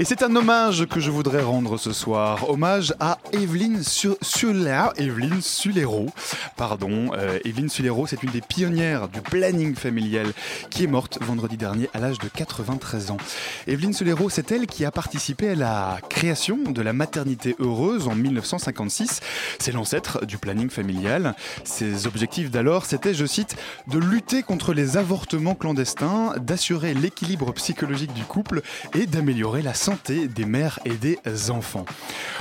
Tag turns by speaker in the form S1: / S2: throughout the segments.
S1: Et c'est un hommage que je voudrais rendre ce soir. Hommage à Evelyne Evelyne Sulero. Pardon, euh, Evelyne Sulero, c'est une des pionnières du planning familial qui est morte vendredi dernier à l'âge de 93 ans. Evelyne Sulero, c'est elle qui a participé à la création de la maternité heureuse en 1956. C'est l'ancêtre du planning familial. Ses objectifs d'alors, c'était, je cite, de lutter contre les avortements clandestins, d'assurer l'équilibre psychologique du couple et d'améliorer la santé des mères et des enfants.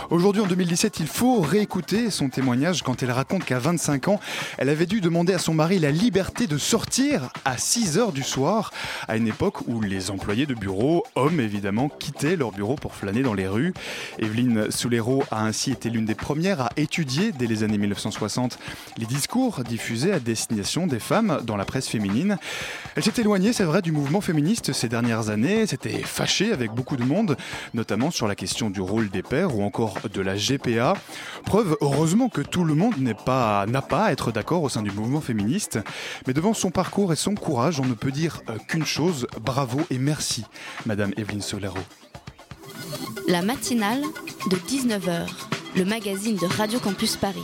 S1: Aujourd'hui, en 2017, il faut réécouter son témoignage quand elle raconte qu'à 25 ans, elle avait dû demander à son mari la liberté de sortir à 6 heures du soir, à une époque où les employés de bureau, hommes évidemment, quittaient leur bureau pour flâner dans les rues. Evelyne Soulero a ainsi été l'une des premières à étudier, dès les années 1960, les discours diffusés à destination des femmes dans la presse féminine. Elle s'est éloignée, c'est vrai, du mouvement féministe ces dernières années, s'était fâchée avec beaucoup de monde, notamment sur la question du rôle des pères ou encore de la GPA. Preuve, heureusement, que tout le monde n'a pas à être d'accord au sein du mouvement féministe. Mais devant son parcours et son courage, on ne peut dire euh, qu'une chose, bravo et merci, Madame Evelyne Solero.
S2: La matinale de 19h, le magazine de Radio Campus Paris.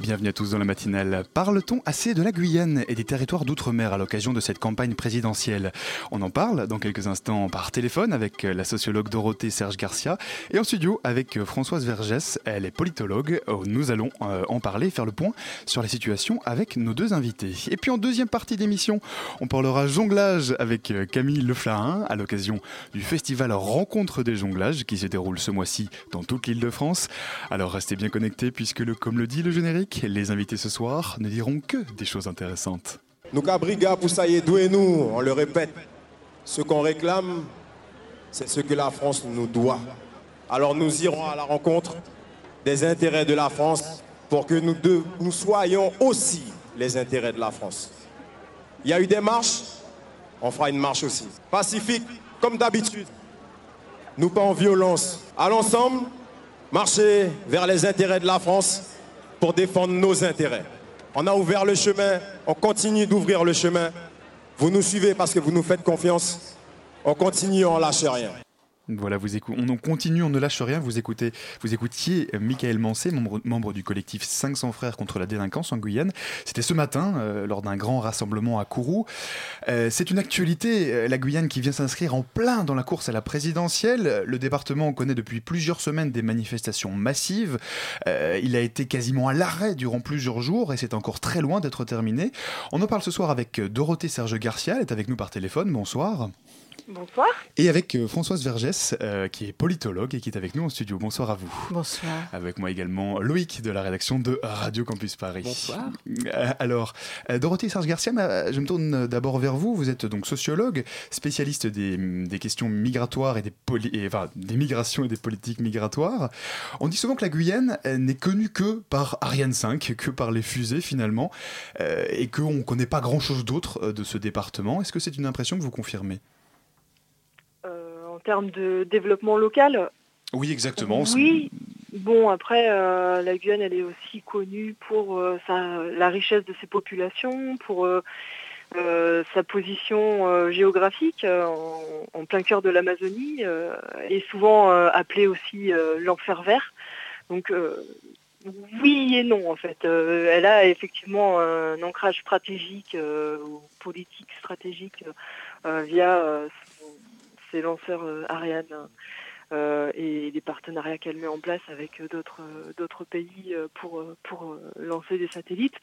S1: Bienvenue à tous dans la matinale. Parle-t-on assez de la Guyane et des territoires d'outre-mer à l'occasion de cette campagne présidentielle? On en parle dans quelques instants par téléphone avec la sociologue Dorothée Serge Garcia et en studio avec Françoise Vergès, elle est politologue. Nous allons euh, en parler, faire le point sur la situation avec nos deux invités. Et puis en deuxième partie d'émission, on parlera jonglage avec euh, Camille Leflarin à l'occasion du festival Rencontre des jonglages qui se déroule ce mois-ci dans toute l'île de France. Alors restez bien connectés puisque, comme le dit le générique, les invités ce soir ne diront que des choses intéressantes.
S3: Nous Cabriga, pour ça y nous, on le répète. Ce qu'on réclame, c'est ce que la France nous doit. Alors nous irons à la rencontre des intérêts de la France pour que nous nous soyons aussi les intérêts de la France. Il y a eu des marches, on fera une marche aussi. Pacifique, comme d'habitude. Nous pas en violence. Allons ensemble, marcher vers les intérêts de la France pour défendre nos intérêts. On a ouvert le chemin, on continue d'ouvrir le chemin. Vous nous suivez parce que vous nous faites confiance. On continue, on lâche rien.
S1: Voilà, on continue, on ne lâche rien. Vous écoutez, vous écoutiez Michael Mancé, membre, du collectif 500 frères contre la délinquance en Guyane. C'était ce matin, euh, lors d'un grand rassemblement à Kourou. Euh, c'est une actualité, euh, la Guyane qui vient s'inscrire en plein dans la course à la présidentielle. Le département connaît depuis plusieurs semaines des manifestations massives. Il a été quasiment à l'arrêt durant plusieurs jours et c'est encore très loin d'être terminé. On en parle ce soir avec Dorothée Serge Garcia, elle est avec nous par téléphone. Bonsoir.
S4: Bonsoir.
S1: Et avec euh, Françoise Vergès, euh, qui est politologue et qui est avec nous en studio. Bonsoir à vous.
S4: Bonsoir.
S1: Avec moi également Loïc de la rédaction de Radio Campus Paris.
S4: Bonsoir.
S1: Euh, alors, euh, Dorothée Serge Garcia, ma- je me tourne d'abord vers vous. Vous êtes donc sociologue, spécialiste des, des questions migratoires et des, poli- et, enfin, des migrations et des politiques migratoires. On dit souvent que la Guyane n'est connue que par Ariane 5, que par les fusées finalement, euh, et qu'on ne connaît pas grand-chose d'autre de ce département. Est-ce que c'est une impression que vous confirmez?
S4: Termes de développement local,
S1: Oui, exactement.
S4: oui. Bon, après, euh, la Guyane, elle est aussi connue pour euh, sa- la richesse de ses populations, pour euh, sa position géographique en, en plein cœur de l'Amazonie, et souvent appelée aussi l'enfer vert. Donc, oui et non, en fait. Elle a effectivement un ancrage stratégique ou politique stratégique via ses lanceurs euh, Ariane euh, et les partenariats qu'elle met en place avec euh, d'autres pays pour, lancer des satellites.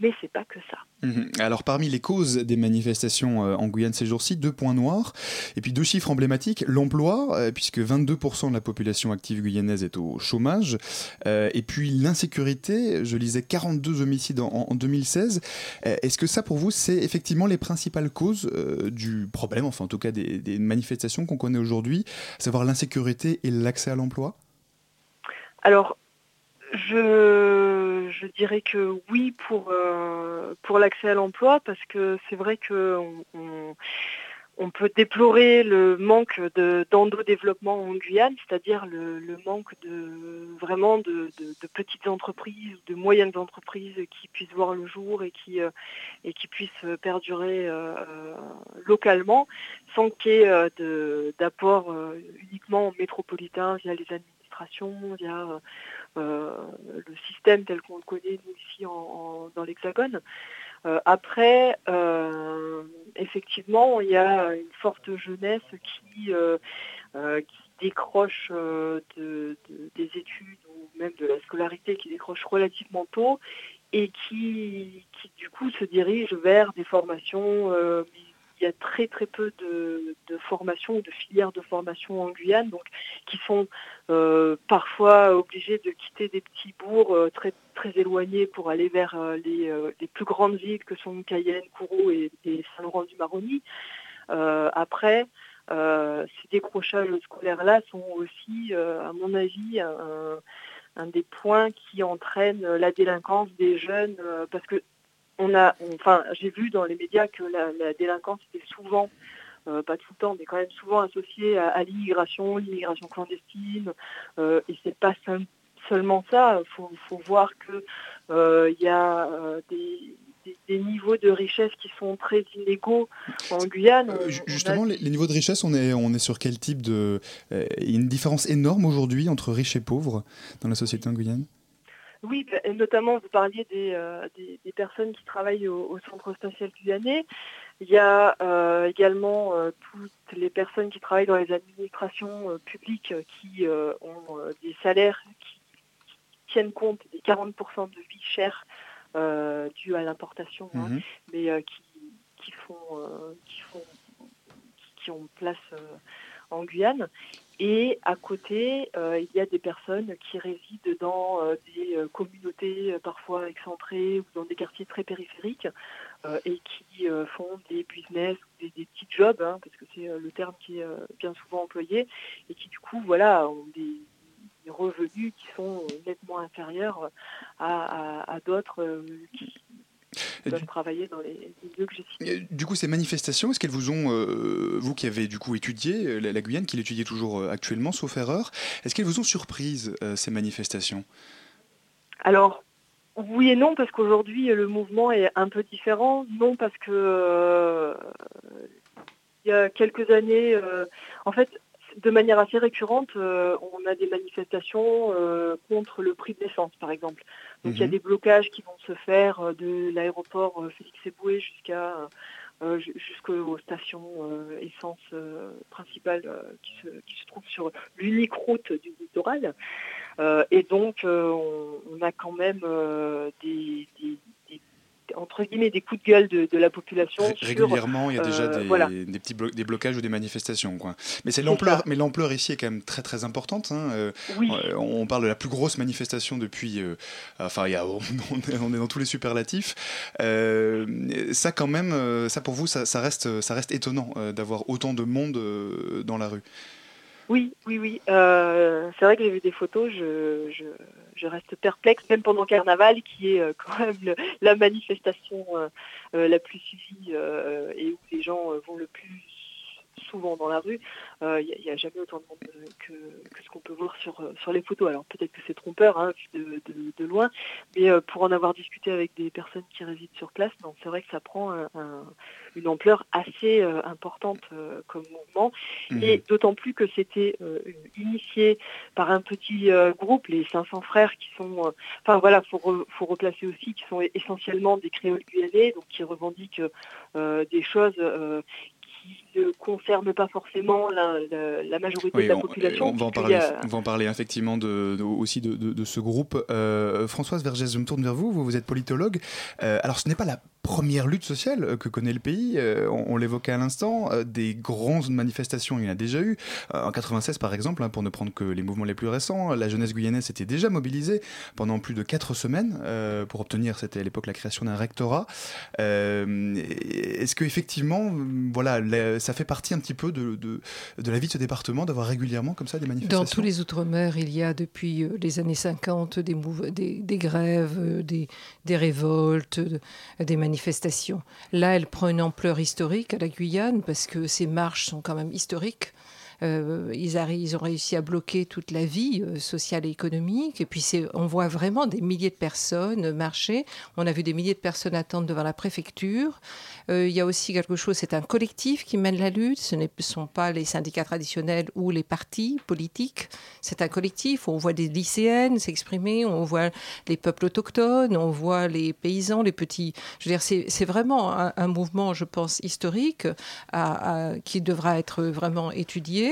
S4: Mais c'est pas que ça.
S1: Mhm. Alors parmi les causes des manifestations euh, en Guyane ces jours-ci, deux points noirs et puis deux chiffres emblématiques, l'emploi, euh, puisque 22% de la population active guyanaise est au chômage, euh, et puis l'insécurité, je lisais 42 homicides en, 2016. Est-ce que ça pour vous c'est effectivement les principales causes du problème, enfin en tout cas des, des manifestations qu'on connaît aujourd'hui, à savoir l'insécurité et l'accès à l'emploi?
S4: Alors je, dirais que oui pour, euh, pour l'accès à l'emploi parce que c'est vrai qu'on on, peut déplorer le manque d'endo-développement en Guyane, c'est-à-dire le, manque de vraiment de, petites entreprises, de moyennes entreprises qui puissent voir le jour et qui, euh, et qui puissent perdurer euh, localement sans qu'il y ait d'apport uniquement métropolitain via les administrations, via euh, le système tel qu'on le connaît nous ici dans l'Hexagone. Euh, après, euh, effectivement, il y a une forte jeunesse qui, qui décroche des études ou même de la scolarité, qui décroche relativement tôt et qui, qui du coup se dirige vers des formations il y a très très peu de, formations ou de filières de formation en Guyane, donc qui sont euh, parfois obligés de quitter des petits bourgs euh, très très éloignés pour aller vers euh, les, plus grandes villes que sont Cayenne, Kourou et, Saint-Laurent-du-Maroni. après, ces décrochages scolaires-là sont aussi, à mon avis, un, des points qui entraînent la délinquance des jeunes, parce que on a, enfin, j'ai vu dans les médias que la, délinquance était souvent, euh, pas tout le temps, mais quand même souvent associée à, l'immigration, l'immigration clandestine. Euh, et c'est pas seulement ça. Il faut, voir que euh, il y a des, niveaux de richesse qui sont très inégaux en Guyane.
S1: justement, les, niveaux de richesse, on est, on est sur quel type de... Il y a une différence énorme aujourd'hui entre riches et pauvres dans la société en Guyane?
S4: Oui, bah, notamment vous parliez euh, des, des, personnes qui travaillent au, centre spatial guyanais. Il y a euh, également euh, toutes les personnes qui travaillent dans les administrations publiques qui ont des salaires qui, tiennent compte des 40% de vie chère due à l'importation, hein, mhm. mais qui, qui, font, qui, font, qui ont place en Guyane. Et à côté, euh, il y a des personnes qui résident dans euh, des euh, communautés parfois excentrées ou dans des quartiers très périphériques et qui font des business ou des, petits jobs, hein, parce que c'est le terme qui est bien souvent employé, et qui du coup voilà, ont des, revenus qui sont nettement inférieurs à, à d'autres qui, peuvent travailler dans les milieux que j'ai cités.
S1: Du coup, ces manifestations, est-ce qu'elles vous ont, euh, vous qui avez du coup étudié euh, la, Guyane, qui l'étudiez toujours euh, actuellement, sauf erreur, est-ce qu'elles vous ont surprise ces manifestations?
S4: Alors, oui et non, parce qu'aujourd'hui le mouvement est un peu différent. Non, parce que il y a quelques années, en fait, de manière assez récurrente, on a des manifestations contre le prix de l'essence, par exemple. Donc il y a mhm. des blocages qui vont se faire euh, de l'aéroport euh, Félix Eboué jusqu'à euh, jusqu'aux stations essence principales qui se, qui, se, trouvent sur l'unique route du littoral. et donc on, a quand même des, entre guillemets des coups de gueule de, la population.
S1: Régulièrement, il y a déjà euh, des, petits des blocages ou des manifestations. Quoi. Mais c'est l'ampleur, mais l'ampleur ici est quand même très très importante. Hein. Euh, euh, on parle de la plus grosse manifestation depuis. enfin, il y a, on, est, dans tous les superlatifs. ça quand même, ça pour vous, ça, ça reste, ça reste étonnant d'avoir autant de monde dans la rue.
S4: Oui, oui, oui. Euh, c'est vrai que j'ai vu des photos, je, je, reste perplexe, même pendant Carnaval, qui est euh, quand même la manifestation euh, la plus suivie et où les gens vont le plus souvent dans la rue, il euh, n'y a, jamais autant de monde euh, que, ce qu'on peut voir sur, euh, sur les photos. Alors peut-être que c'est trompeur hein, de, loin, mais pour en avoir discuté avec des personnes qui résident sur place, c'est vrai que ça prend une ampleur assez importante comme mouvement, mhm. et d'autant plus que c'était initié par un petit groupe, les 500 frères, qui sont, enfin voilà, faut, faut replacer aussi, qui sont essentiellement des créoles guyanais, donc qui revendiquent des choses qui ne concerne pas forcément la, la, majorité de la population.
S1: On va, en parler, on va en parler effectivement de, aussi de, de, ce groupe. Euh, Françoise Vergès, je me tourne vers vous, vous, vous êtes politologue. Euh, alors ce n'est pas la première lutte sociale que connaît le pays, euh, on, l'évoquait à l'instant, des grandes manifestations, il y en a déjà eu. en 96 par exemple, hein, pour ne prendre que les mouvements les plus récents, la jeunesse guyanaise s'était déjà mobilisée pendant plus de 4 semaines pour obtenir, c'était à l'époque la création d'un rectorat. Est-ce que effectivement, voilà, ça fait partie un petit peu de, de, la vie de ce département d'avoir régulièrement comme ça des manifestations
S5: Dans tous les Outre-mer, il y a depuis euh, les années 50 des, des, des grèves, euh, des, des révoltes, des manifestations. Là, elle prend une ampleur historique à la Guyane parce que ces marches sont quand même historiques. Euh, ils, ont réussi à bloquer toute la vie euh, sociale et économique. Et puis on voit vraiment des milliers de personnes marcher. On a vu des milliers de personnes attendre devant la préfecture. Euh, il y a aussi quelque chose, c'est un collectif qui mène la lutte. Ce ne sont pas les syndicats traditionnels ou les partis politiques. C'est un collectif. On voit des lycéennes s'exprimer, on voit les peuples autochtones, on voit les paysans, les petits. Je veux dire, c'est vraiment un, mouvement, je pense, historique qui devra être vraiment étudié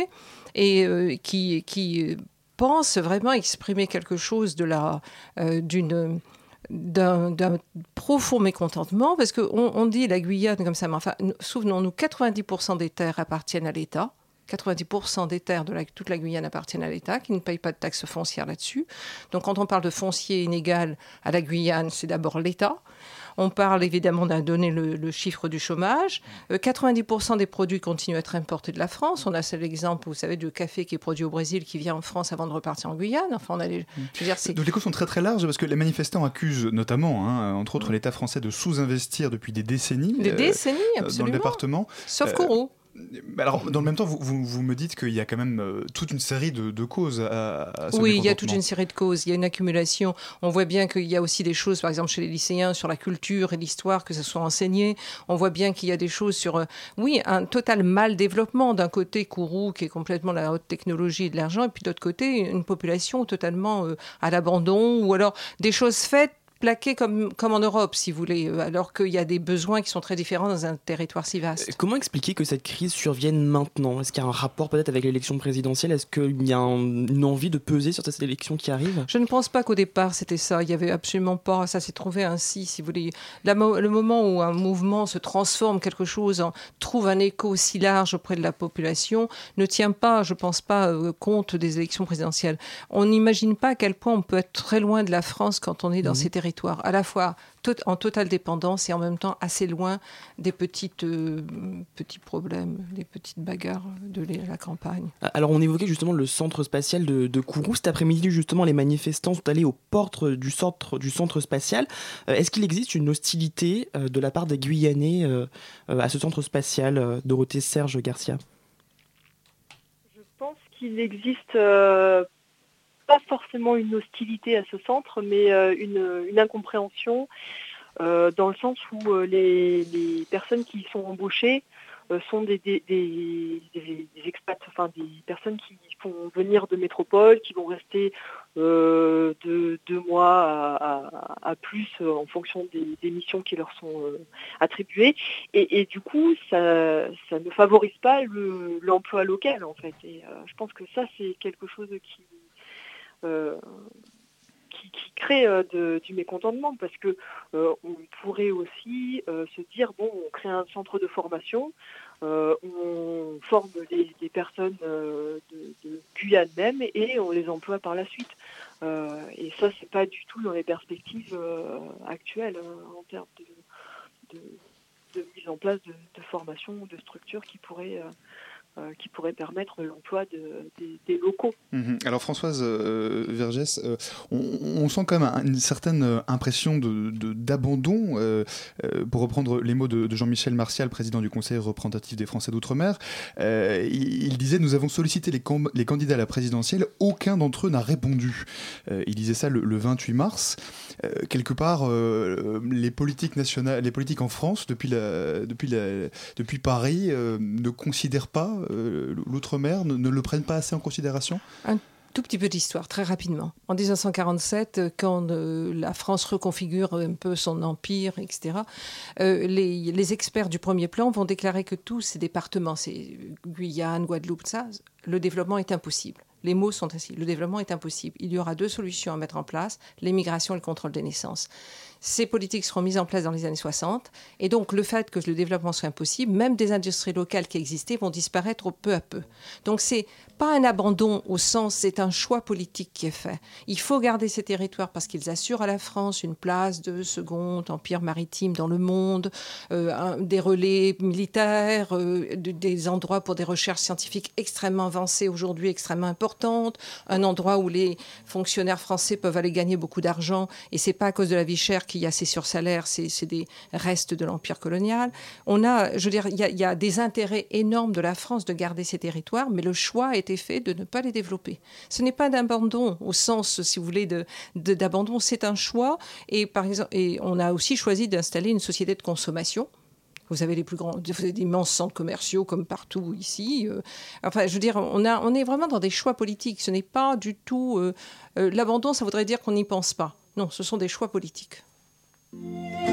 S5: et euh, qui, qui pense vraiment exprimer quelque chose de la, euh, d'une d'un profond mécontentement, parce qu'on on dit la Guyane comme ça, mais enfin, souvenons-nous, 90% des terres appartiennent à l'État. 90% des terres de la, toute la Guyane appartiennent à l'État, qui ne paye pas de taxes foncières là-dessus. Donc quand on parle de foncier inégal à la Guyane, c'est d'abord l'État. On parle évidemment d'un donné le, chiffre du chômage. 90% euh, des produits continuent à être importés de la France. On a cet exemple, vous savez, du café qui est produit au Brésil, qui vient en France avant de repartir en Guyane. Enfin, on a les,
S1: Donc les causes sont très très larges parce que les manifestants accusent notamment, hein, entre autres, l'État français de sous-investir depuis des décennies.
S5: Des euh, absolument.
S1: Dans le département.
S5: Sauf Kourou.
S1: Alors, dans le même temps, vous, vous, me dites qu'il y a quand même euh, toute une série de, causes à, à
S5: Oui, il y a toute une série de causes. Il y a une accumulation. On voit bien qu'il y a aussi des choses, par exemple, chez les lycéens, sur la culture et l'histoire, que ce soit enseigné. On voit bien qu'il y a des choses sur, euh, oui, un total mal développement. D'un côté, Kourou, qui est complètement la haute technologie et de l'argent, et puis d'autre côté, une population totalement euh, à l'abandon, ou alors des choses faites plaqué comme, comme en Europe, si vous voulez, euh, alors qu'il y a des besoins qui sont très différents dans un territoire si vaste.
S6: Comment expliquer que cette crise survienne maintenant? Est-ce qu'il y a un rapport peut-être avec l'élection présidentielle? Est-ce qu'il y a une envie de peser sur cette élection qui arrive?
S5: Je ne pense pas qu'au départ c'était ça. Il y avait absolument pas. Ça s'est trouvé ainsi, si vous voulez. le moment où un mouvement se transforme, quelque chose en, trouve un écho aussi large auprès de la population, ne tient pas, je pense pas, euh, compte des élections présidentielles. On n'imagine pas à quel point on peut être très loin de la France quand on est dans mmh. ces territoires à la fois en totale dépendance et en même temps assez loin des petites, euh, petits problèmes, des petites bagarres de la campagne.
S6: Alors on évoquait justement le centre spatial de, de Kourou. Cet après-midi justement les manifestants sont allés aux portes du centre, du centre spatial. Euh, est-ce qu'il existe une hostilité euh, de la part des Guyanais à ce centre spatial Dorothée Serge Garcia?
S4: Je pense qu'il existe pas forcément une hostilité à ce centre, mais euh, une, incompréhension euh, dans le sens où euh, les, personnes qui sont embauchées sont des, des, expats, enfin des personnes qui font venir de métropole, qui vont rester de deux mois à, plus en fonction des, missions qui leur sont attribuées. Et, du coup, ça, ne favorise pas l'emploi local en fait. Et je pense que ça, c'est quelque chose qui euh, qui, crée euh, du mécontentement parce que euh, on pourrait aussi se dire bon on crée un centre de formation on forme les, personnes de, Guyane même et on les emploie par la suite. Et ça c'est pas du tout dans les perspectives actuelles en termes de, mise en place de, formation ou de structures qui pourraient euh, qui pourrait permettre l'emploi des, locaux.
S1: Mhm. Alors Françoise euh, Vergès, euh, on, sent quand même une certaine impression d'abandon, pour reprendre les mots de, Jean-Michel Martial, président du Conseil représentatif des Français d'Outre-mer. Il, disait Nous avons sollicité les, candidats à la présidentielle, aucun d'entre eux n'a répondu. il disait ça le, 28 mars. quelque part, les politiques nationales, les politiques en France, depuis, depuis, depuis Paris, ne considèrent pas l'outre-mer ne, le prennent pas assez en considération
S5: tout petit peu d'histoire, très rapidement. En 1947, quand euh, la France reconfigure un peu son empire, etc., euh, les, les, experts du premier plan vont déclarer que tous ces départements, c'est Guyane, Guadeloupe, ça, le développement est impossible. Les mots sont ainsi. Le développement est impossible. Il y aura deux solutions à mettre en place l'émigration et le contrôle des naissances. Ces politiques seront mises en place dans les années 60. Et donc, le fait que le développement soit impossible, même des industries locales qui existaient vont disparaître peu à peu. Donc, c'est pas un abandon au sens, c'est un choix politique qui est fait. Il faut garder ces territoires parce qu'ils assurent à la France une place de second empire maritime dans le monde, euh, des relais militaires, euh, des endroits pour des recherches scientifiques extrêmement avancées aujourd'hui, extrêmement importantes, un endroit où les fonctionnaires français peuvent aller gagner beaucoup d'argent et c'est pas à cause de la vie chère qu'il y a ces sursalaires, c'est des restes de l'empire colonial. On a, je veux dire, il y, a des intérêts énormes de la France de garder ces territoires, mais le choix est fait de ne pas les développer. Ce n'est pas d'abandon au sens, si vous voulez, d'abandon, de, c'est un choix. Et, par exemple, et on a aussi choisi d'installer une société de consommation. Vous avez les plus grands, vous avez d'immenses centres commerciaux comme partout ici. Euh. enfin, je veux dire, on, a, on est vraiment dans des choix politiques. Ce n'est pas du tout euh, euh, l'abandon. Ça voudrait dire qu'on n'y pense pas. Non, ce sont des choix politiques.
S7: Música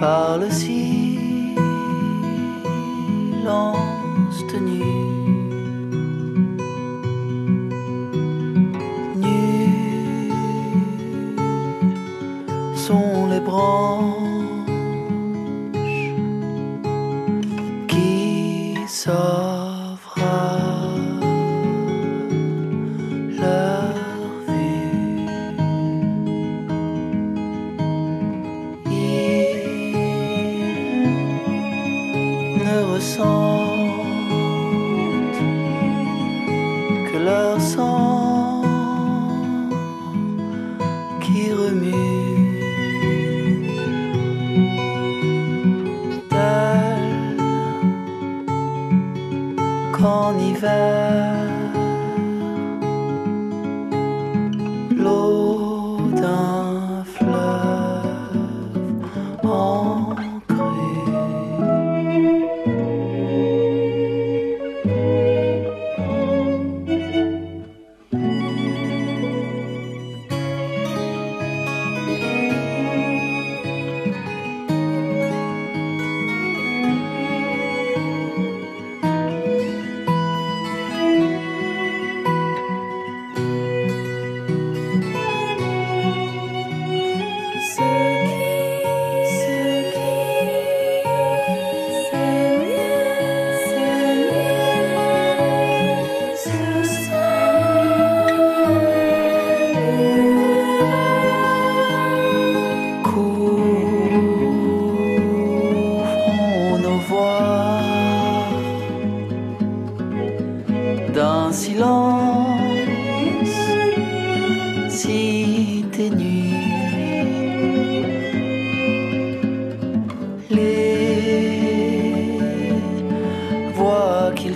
S7: par le silence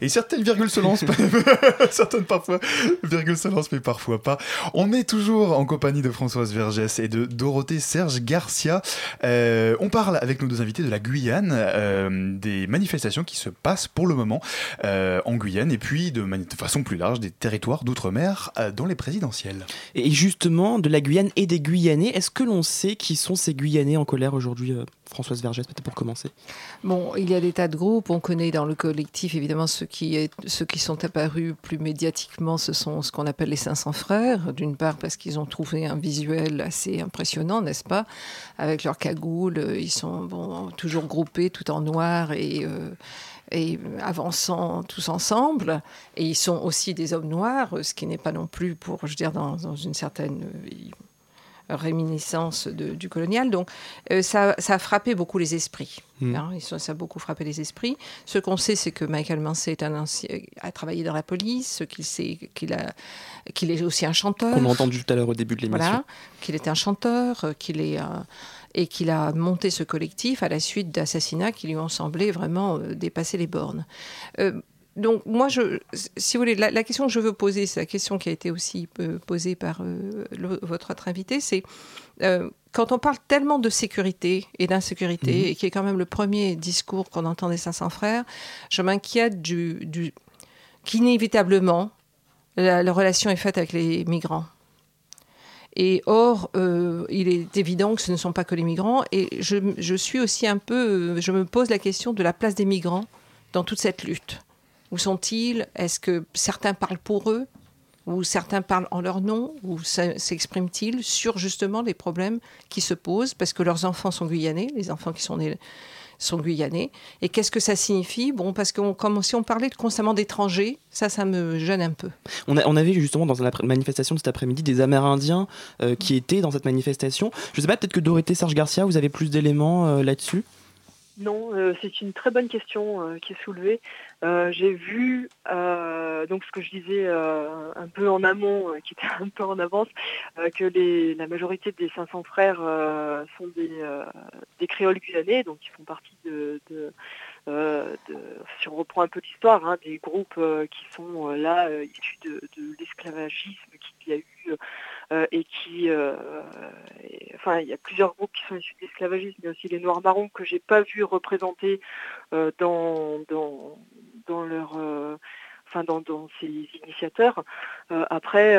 S1: Et certaines virgules se lancent, certaines parfois, virgules se lancent, mais parfois pas. On est toujours en compagnie de Françoise Vergès et de Dorothée Serge Garcia. Euh, on parle avec nos deux invités de la Guyane, euh, des manifestations qui se passent pour le moment euh, en Guyane, et puis de, de, façon plus large des territoires d'outre-mer dans les présidentielles.
S6: Et justement, de la Guyane et des Guyanais, est-ce que l'on sait qui sont ces Guyanais en colère aujourd'hui Françoise Vergès, peut-être pour commencer
S5: Bon, il y a des tas de groupes. On connaît dans le collectif, évidemment, ceux qui, ceux qui sont apparus plus médiatiquement, ce sont ce qu'on appelle les 500 frères. D'une part, parce qu'ils ont trouvé un visuel assez impressionnant, n'est-ce pas? Avec leurs cagoules, ils sont bon, toujours groupés, tout en noir et. Euh, et avançant tous ensemble. Et ils sont aussi des hommes noirs, ce qui n'est pas non plus pour, je veux dire, dans, dans une certaine réminiscence de, du colonial. Donc euh, ça, ça, a frappé beaucoup les esprits. Mm. Hein, ça a beaucoup frappé les esprits. Ce qu'on sait, c'est que Michael Mancé est un ancien, a travaillé dans la police, ce qu'il sait qu'il a qu'il est aussi un chanteur.
S6: Qu'on a entendu tout à l'heure au début de l'émission.
S5: Voilà, qu'il est un chanteur, euh, qu'il est un, et qu'il a monté ce collectif à la suite d'assassinats qui lui ont semblé vraiment euh, dépasser les bornes. Euh, donc moi, je, si vous voulez, la, question que je veux poser, c'est la question qui a été aussi euh, posée par euh, votre autre invité, c'est euh, quand on parle tellement de sécurité et d'insécurité, mhm. et qui est quand même le premier discours qu'on entend des 500 frères, je m'inquiète du, du qu'inévitablement, la, relation est faite avec les migrants. Et or, il est évident que ce ne sont pas que les migrants. Et je, je suis aussi un peu, je me pose la question de la place des migrants dans toute cette lutte. Où sont-ils? Est-ce que certains parlent pour eux? Ou certains parlent en leur nom? Ou s'expriment-ils sur justement les problèmes qui se posent? Parce que leurs enfants sont guyanais, les enfants qui sont nés sont guyanais. Et qu'est-ce que ça signifie? Bon, parce que comme si on parlait constamment d'étrangers, ça, ça me gêne un peu.
S6: On, a, on avait justement dans la manifestation de cet après-midi des Amérindiens euh, qui étaient dans cette manifestation. Je ne sais pas, peut-être que Dorothée Serge Garcia, vous avez plus d'éléments euh, là-dessus?
S4: Non, euh, c'est une très bonne question qui est soulevée. Euh, j'ai vu euh, donc ce que je disais euh, un peu en amont, qui était un peu en avance, que la majorité des 500 frères sont des, créoles guyanais, donc ils font partie de, si on reprend un peu l'histoire, hein, des groupes qui sont là issus de, l'esclavagisme qu'il y a eu et qui, enfin, il y a plusieurs groupes qui sont issus de l'esclavagisme, mais aussi les Noirs marrons que j'ai pas vu représentés dans, dans leur, euh, enfin dans, ces initiateurs. Euh, après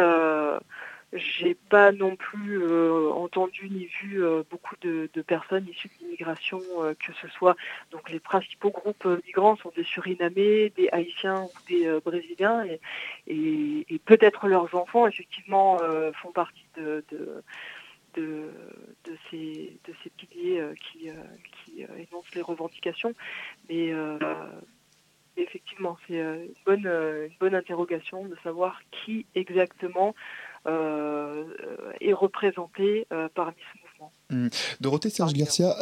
S4: j'ai pas non plus entendu ni vu beaucoup de, personnes issues de l'immigration, que ce soit. Donc les principaux groupes migrants sont des Surinamés, des Haïtiens ou des Brésiliens, et, peut-être leurs enfants effectivement font partie de, de, ces, de ces piliers qui, qui énoncent les revendications, mais effectivement, c'est euh, une bonne, euh, une bonne interrogation de savoir qui exactement euh, est représenté parmi ce mouvement.
S1: Mmh. Dorothée Serge Garcia,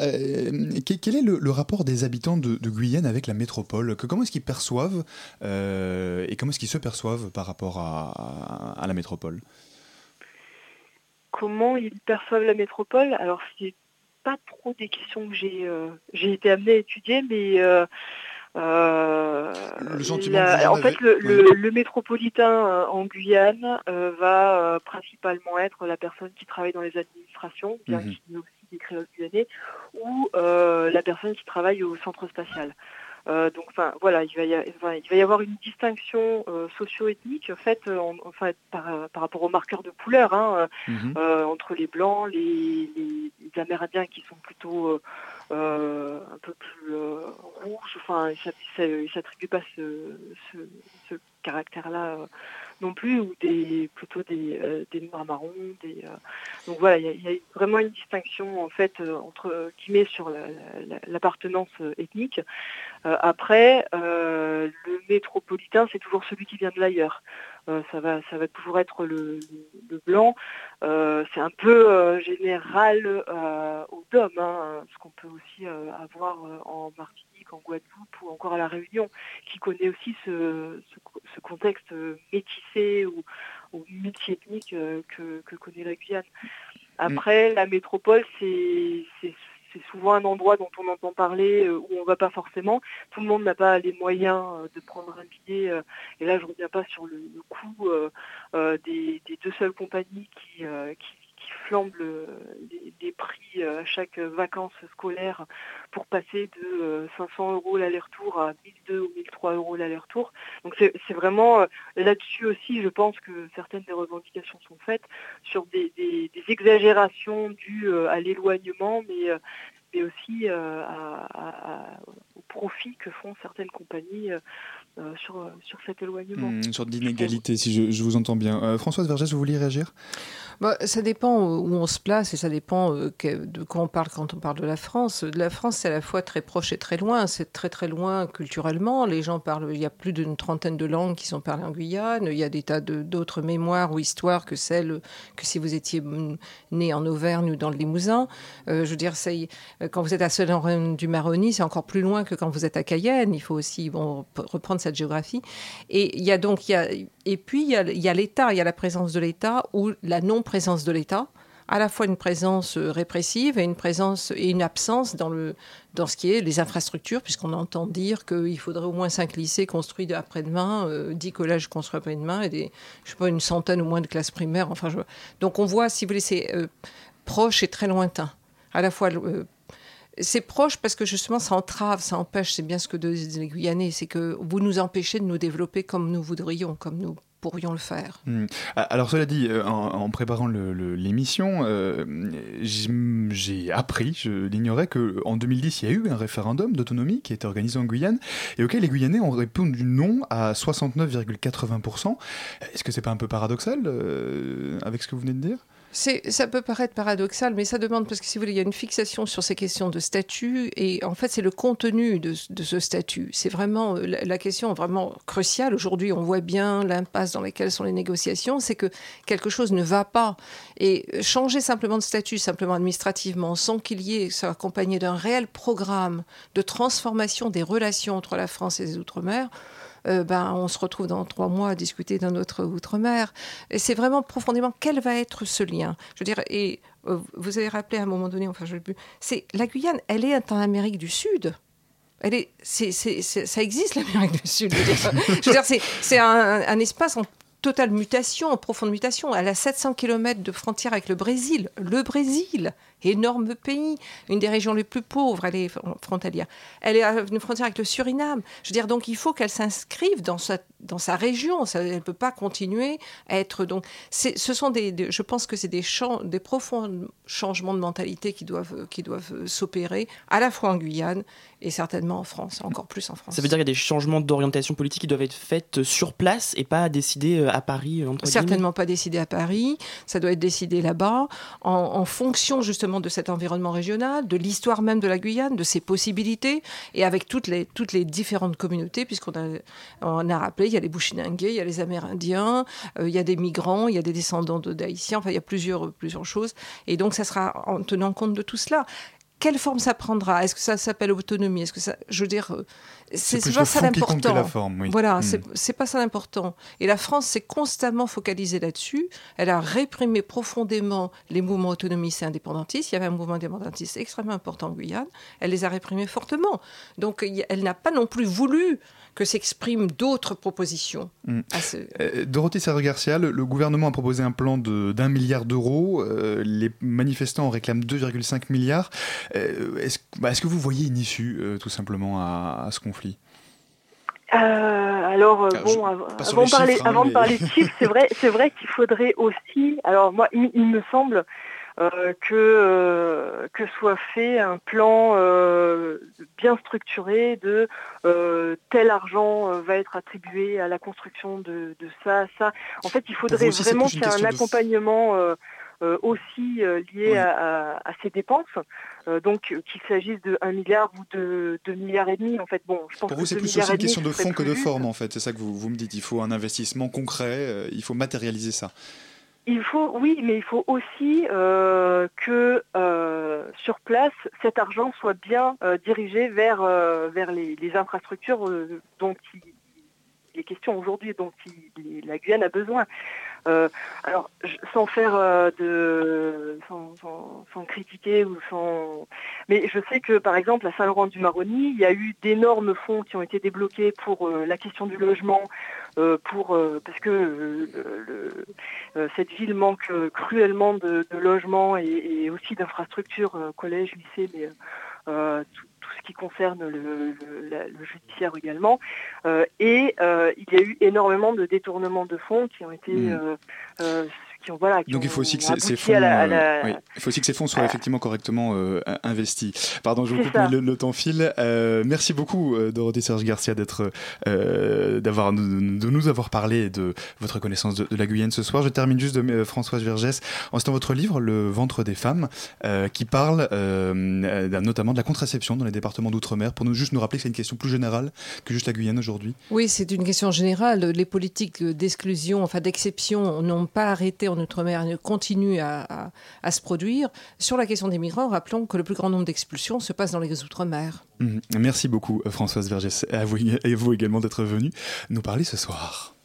S1: quel est le, rapport des habitants de, Guyane avec la métropole? Comment est-ce qu'ils perçoivent et comment est-ce qu'ils se perçoivent par rapport à, à la métropole?
S4: Comment ils perçoivent la métropole? Alors, c'est pas trop des questions que j'ai j'ai été amenée à étudier, mais
S1: euh,
S4: en fait, le, métropolitain euh, en Guyane euh, va principalement être la personne qui travaille dans les administrations, bien mhm. qu'il y ait aussi des créoles guyanais, ou la personne qui travaille au centre spatial. Donc, enfin, voilà, il va, y avoir, il va y avoir une distinction socio-ethnique faite en, enfin, par, par, rapport aux marqueurs de couleur hein, mhm. entre les blancs, les, les, Amérindiens qui sont plutôt un peu plus rouges. Enfin, ils ne s'attribuent pas ce, caractère-là non plus, ou plutôt des, euh, noirs marrons. Des, euh, donc voilà, il y, a vraiment une distinction en fait euh, entre qui met sur l'appartenance ethnique. après, le métropolitain, c'est toujours celui qui vient de l'ailleurs. Ça va, ça va toujours être le, blanc. c'est un peu général au DOM, hein, ce qu'on peut aussi avoir en Martinique en Guadeloupe ou encore à La Réunion, qui connaît aussi ce, contexte métissé ou, ou multiethnique euh, que, connaît la Guyane. Après, la métropole, c'est souvent un endroit dont on entend parler euh, où on ne va pas forcément. Tout le monde n'a pas les moyens euh, de prendre un billet. et là, je ne reviens pas sur le, coût des, deux seules compagnies qui flambent les, prix à chaque vacances scolaires pour passer de 500 euh, euros l'aller-retour à 1002 ou 1003 euros l'aller-retour. Donc c'est vraiment euh, là-dessus aussi, je pense que certaines des revendications sont faites sur des, exagérations dues euh, à l'éloignement, mais mais aussi au profit que font certaines compagnies sur, sur cet éloignement.
S1: Mmh, une sorte d'inégalité, si je, vous entends bien. Françoise Vergès, vous vouliez réagir?
S5: Bah, Ça dépend où on se place et ça dépend de quoi on parle quand on parle de la France. De la France, c'est à la fois très proche et très loin. C'est très très loin culturellement. Les gens parlent, il y a plus d'une trentaine de langues qui sont parlées en Guyane. Il y a des tas d'autres mémoires ou histoires que celles que si vous étiez né en Auvergne ou dans le Limousin. Euh, je veux dire, quand vous êtes à Saint-Laurent du Maroni, c'est encore plus loin que quand vous êtes à Cayenne. Il faut aussi bon, reprendre cette géographie. Et il y a donc, y a, et puis il y a l'État, il y a la présence de l'État ou la non-présence de l'État à la fois une présence euh, répressive et une présence et une absence dans, le, dans ce qui est les infrastructures, puisqu'on entend dire qu'il faudrait au moins 5 lycées construits après-demain, euh, 10 collèges construits après-demain et des, je sais pas, une centaine ou moins de classes primaires. Enfin. Donc on voit, si vous voulez, c'est euh, proche et très lointain. À la fois euh, c'est proche parce que justement ça entrave, ça empêche, c'est bien ce que disent les Guyanais, c'est que vous nous empêchez de nous développer comme nous voudrions, comme nous pourrions le faire.
S1: Hmm. Alors cela dit, euh, en, préparant l'émission, euh, j'ai appris, je l'ignorais, qu'en 2010, il y a eu un référendum d'autonomie qui a été organisé en Guyane et auquel les Guyanais ont répondu non à 69,80%. Est-ce que c'est pas un peu paradoxal euh, avec ce que vous venez de dire?
S5: Ça peut paraître paradoxal, mais ça demande, parce que si vous voulez, il y a une fixation sur ces questions de statut, et en fait, c'est le contenu de, ce statut. C'est vraiment euh, la, question vraiment cruciale. Aujourd'hui, on voit bien l'impasse dans laquelle sont les négociations, c'est que quelque chose ne va pas. Et changer simplement de statut, simplement administrativement, sans qu'il y ait, soit accompagné d'un réel programme de transformation des relations entre la France et les Outre-mer, euh, ben, on se retrouve dans trois mois à discuter d'un autre outre-mer. Et c'est vraiment profondément quel va être ce lien? Je veux dire, et euh, vous avez rappelé à un moment donné, enfin je ne plus, c'est la Guyane, elle est en Amérique du Sud. Elle est, c'est, ça existe l'Amérique du Sud. Je veux dire, c'est, un, un, espace en totale mutation, en profonde mutation. Elle a 700 km de frontière avec le Brésil. Le Brésil, énorme pays, une des régions les plus pauvres, elle est frontalière. Elle est à une frontière avec le Suriname. Je veux dire, donc il faut qu'elle s'inscrive dans sa, dans sa région. elle ne peut pas continuer à être. Donc, ce sont des, je pense que c'est des, des profonds changements de mentalité qui doivent, qui doivent s'opérer à la fois en Guyane et certainement en France, encore plus en France.
S6: Ça veut dire qu'il y a des changements d'orientation politique qui doivent être faits sur place et pas décidés euh, à Paris
S5: Certainement pas décidés à Paris. Ça doit être décidé là-bas en, en fonction justement de cet environnement régional, de l'histoire même de la Guyane, de ses possibilités, et avec toutes les, toutes les différentes communautés, puisqu'on a, on a rappelé, il y a les Bushinangais, il y a les Amérindiens, euh, il y a des migrants, il y a des descendants d'Haïtiens, enfin il y a plusieurs, plusieurs choses. Et donc ça sera en tenant compte de tout cela. Quelle forme ça prendra? Est-ce que ça s'appelle autonomie? Est-ce que ça, je veux dire, euh,
S1: c'est pas ça l'important.
S5: Voilà, hmm. c'est pas ça l'important. Et la France s'est constamment focalisée là-dessus. Elle a réprimé profondément les mouvements autonomistes et indépendantistes. Il y avait un mouvement indépendantiste extrêmement important en Guyane. Elle les a réprimés fortement. Donc, elle n'a pas non plus voulu que s'expriment d'autres propositions.
S1: Mm. Euh, Dorothée Serre-Garcia, le, gouvernement a proposé un plan d'un milliard d'euros. Euh, les manifestants en réclament 2,5 milliards. Euh, bah, est-ce que vous voyez une issue, tout simplement, à, ce conflit
S4: alors bon, avant, avant, de parler de chiffres, c'est vrai, c'est vrai qu'il faudrait aussi. Alors moi, il me semble euh, que, euh, que soit fait un plan euh, bien structuré de tel argent va être attribué à la construction de, ça, ça. En fait, il faudrait vraiment qu'il y ait un accompagnement aussi lié à, ces dépenses. donc qu'il s'agisse de 1 milliard ou de 2 milliards et demi, en fait, bon,
S1: je pense Pour vous, c'est plus aussi une question de fond que de forme, en fait. C'est ça que vous, vous me dites. Il faut un investissement concret, il faut matérialiser ça.
S4: Il faut, oui, mais il faut aussi euh, que euh, sur place, cet argent soit bien euh, dirigé vers, vers les, infrastructures dont il, les questions aujourd'hui dont la Guyane a besoin. Alors, sans faire de, sans, critiquer ou sans, mais je sais que par exemple à Saint-Laurent-du-Maroni, il y a eu d'énormes fonds qui ont été débloqués pour la question du logement, euh, pour euh, parce que euh, cette ville manque cruellement de, logements et, aussi d'infrastructures, collège, lycée, mais ce qui concerne le, judiciaire également. et il y a eu énormément de détournements de fonds qui ont été mmh qui ont voilà. Qui
S8: Donc il faut aussi que ces, fonds,
S4: la-
S8: euh,
S4: la-
S8: oui, il faut aussi que ces fonds soient
S4: à-
S8: effectivement correctement euh, investis. Pardon, je vous coupe, mais le, le temps file. Euh, merci beaucoup, euh, Dorothée Serge Garcia, d'être, euh, d'avoir, de, de nous avoir parlé de votre connaissance de, de la Guyane ce soir. Je termine juste de euh, Françoise Vergès en citant votre livre, Le ventre des femmes, euh, qui parle euh, notamment de la contraception dans les départements d'outre-mer. Pour nous juste nous rappeler que c'est une question plus générale que juste la Guyane aujourd'hui.
S5: Oui, c'est une question générale. Les politiques d'exclusion, enfin d'exception, n'ont pas arrêté en Outre-mer et continuent à, se produire. Sur la question des migrants, rappelons que le plus grand nombre d'expulsions se passe dans les Outre-mer.
S8: Mhm. Merci beaucoup, euh, Françoise Vergès, et vous, et vous également d'être venue nous parler ce soir.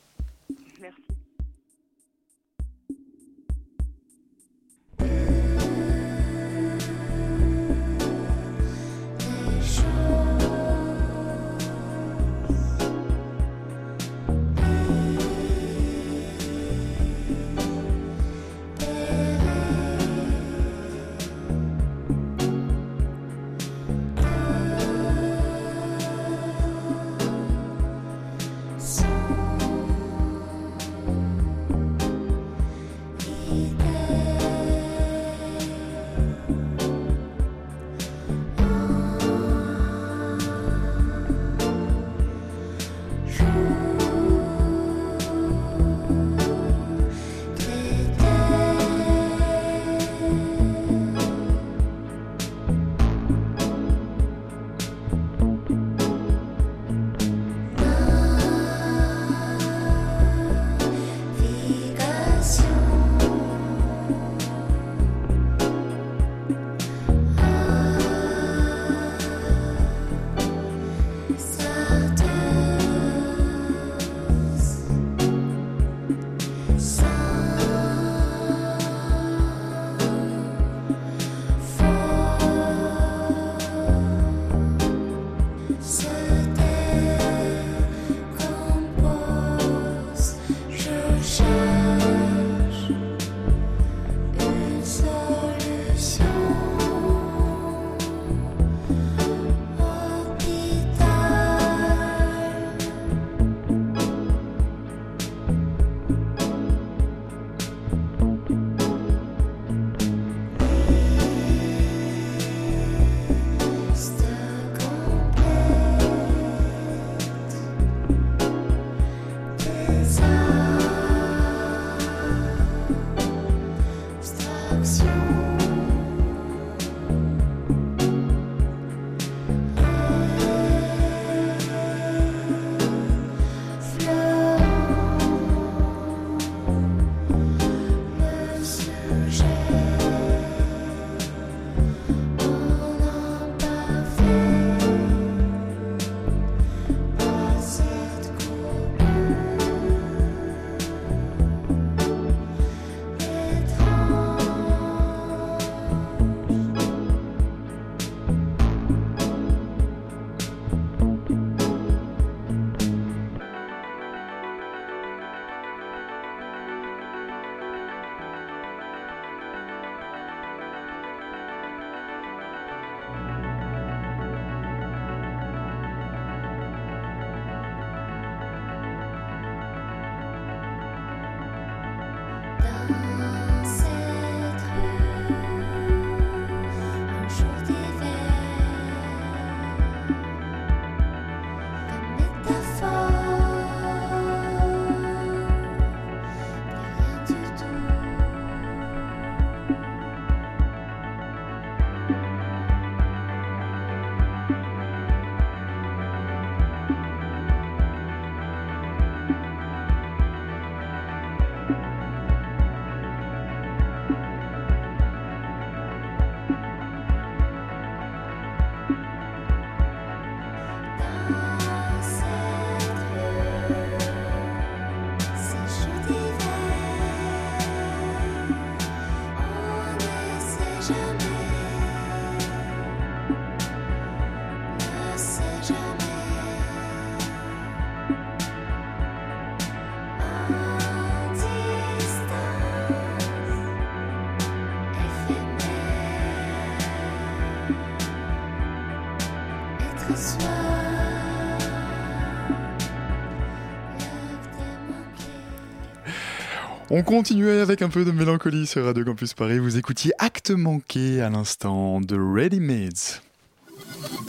S1: On continuait avec un peu de mélancolie sur Radio Campus Paris. Vous écoutiez Acte manqué à l'instant de Ready Mades.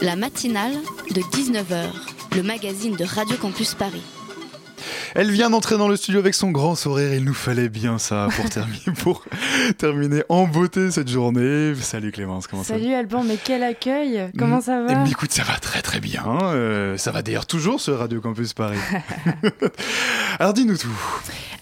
S2: La matinale de 19h, le magazine de Radio Campus Paris.
S1: Elle vient d'entrer dans le studio avec son grand sourire. Il nous fallait bien ça pour terminer, pour terminer en beauté cette journée. Salut Clémence, comment
S9: Salut
S1: ça va?
S9: Alban, mais quel accueil Comment ça va?
S1: Eh bien, Écoute, ça va très très bien. Euh, ça va d'ailleurs toujours sur Radio Campus Paris. Alors dis-nous tout.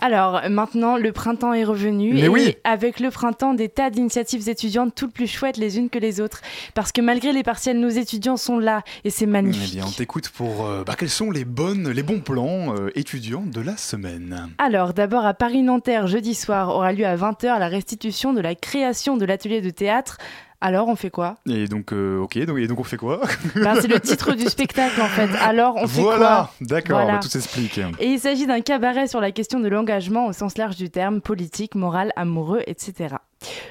S9: Alors maintenant, le printemps est revenu
S1: Mais
S9: et
S1: oui.
S9: avec le printemps, des tas d'initiatives étudiantes toutes plus chouettes les unes que les autres. Parce que malgré les partiels, nos étudiants sont là et c'est
S1: Eh
S9: magnifique.
S1: bien, on t'écoute pour euh, bah, quels sont les bonnes, les bons plans euh, étudiants de la semaine?
S9: Alors, d'abord à Paris-Nanterre, jeudi soir, aura lieu à 20h la restitution de la création de l'atelier de théâtre. Alors, on fait quoi
S1: Et donc, euh, ok, donc, et donc on fait quoi
S9: Ben, C'est le titre du spectacle en fait. Alors, on fait
S1: Voilà,
S9: quoi
S1: d'accord,
S9: Voilà.
S1: bah, tout s'explique.
S9: Et il s'agit d'un cabaret sur la question de l'engagement au sens large du terme, politique, moral, amoureux, etc.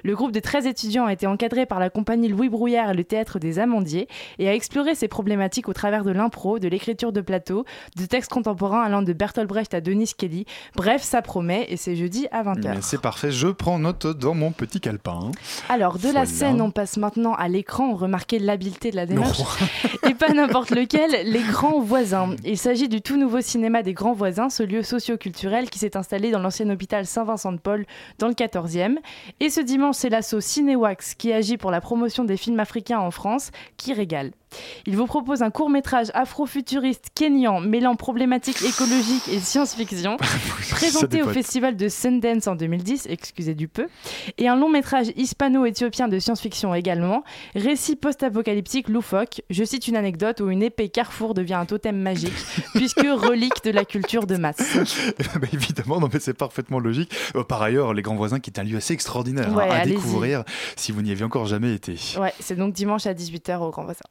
S9: Le groupe de 13 étudiants a été encadré par la compagnie Louis Brouillard et le théâtre des Amandiers et a exploré ces problématiques au travers de l'impro, de l'écriture de plateau, de textes contemporains allant de Bertolt Brecht à Denis Kelly. Bref, ça promet et c'est jeudi à 20h.
S1: Mais C'est parfait, je prends note dans mon petit calepin.
S9: Alors, de la scène, on passe maintenant à l'écran. Remarquez l'habileté de la démarche. Et pas n'importe lequel, les grands voisins. Il s'agit du tout nouveau cinéma des grands voisins, ce lieu socio-culturel qui s'est installé dans l'ancien hôpital Saint-Vincent-de-Paul dans le 14e. Et ce dimanche, c'est l'asso Cinéwax qui agit pour la promotion des films africains en France, qui régale. Il vous propose un court-métrage afro-futuriste kényan mêlant problématiques écologiques et science-fiction, présenté au festival de Sundance en 2010, excusez du peu, et un long-métrage hispano-éthiopien de science-fiction également, récit post-apocalyptique loufoque. Je cite une anecdote où une épée carrefour devient un totem magique, puisque relique de la culture de masse.
S1: Bah, évidemment, non, mais c'est parfaitement logique. Euh, par ailleurs, Les Grands Voisins, qui est un lieu assez extraordinaire hein, à découvrir si vous n'y avez encore jamais été.
S9: Ouais, c'est donc dimanche à 18h au Grand Voisin.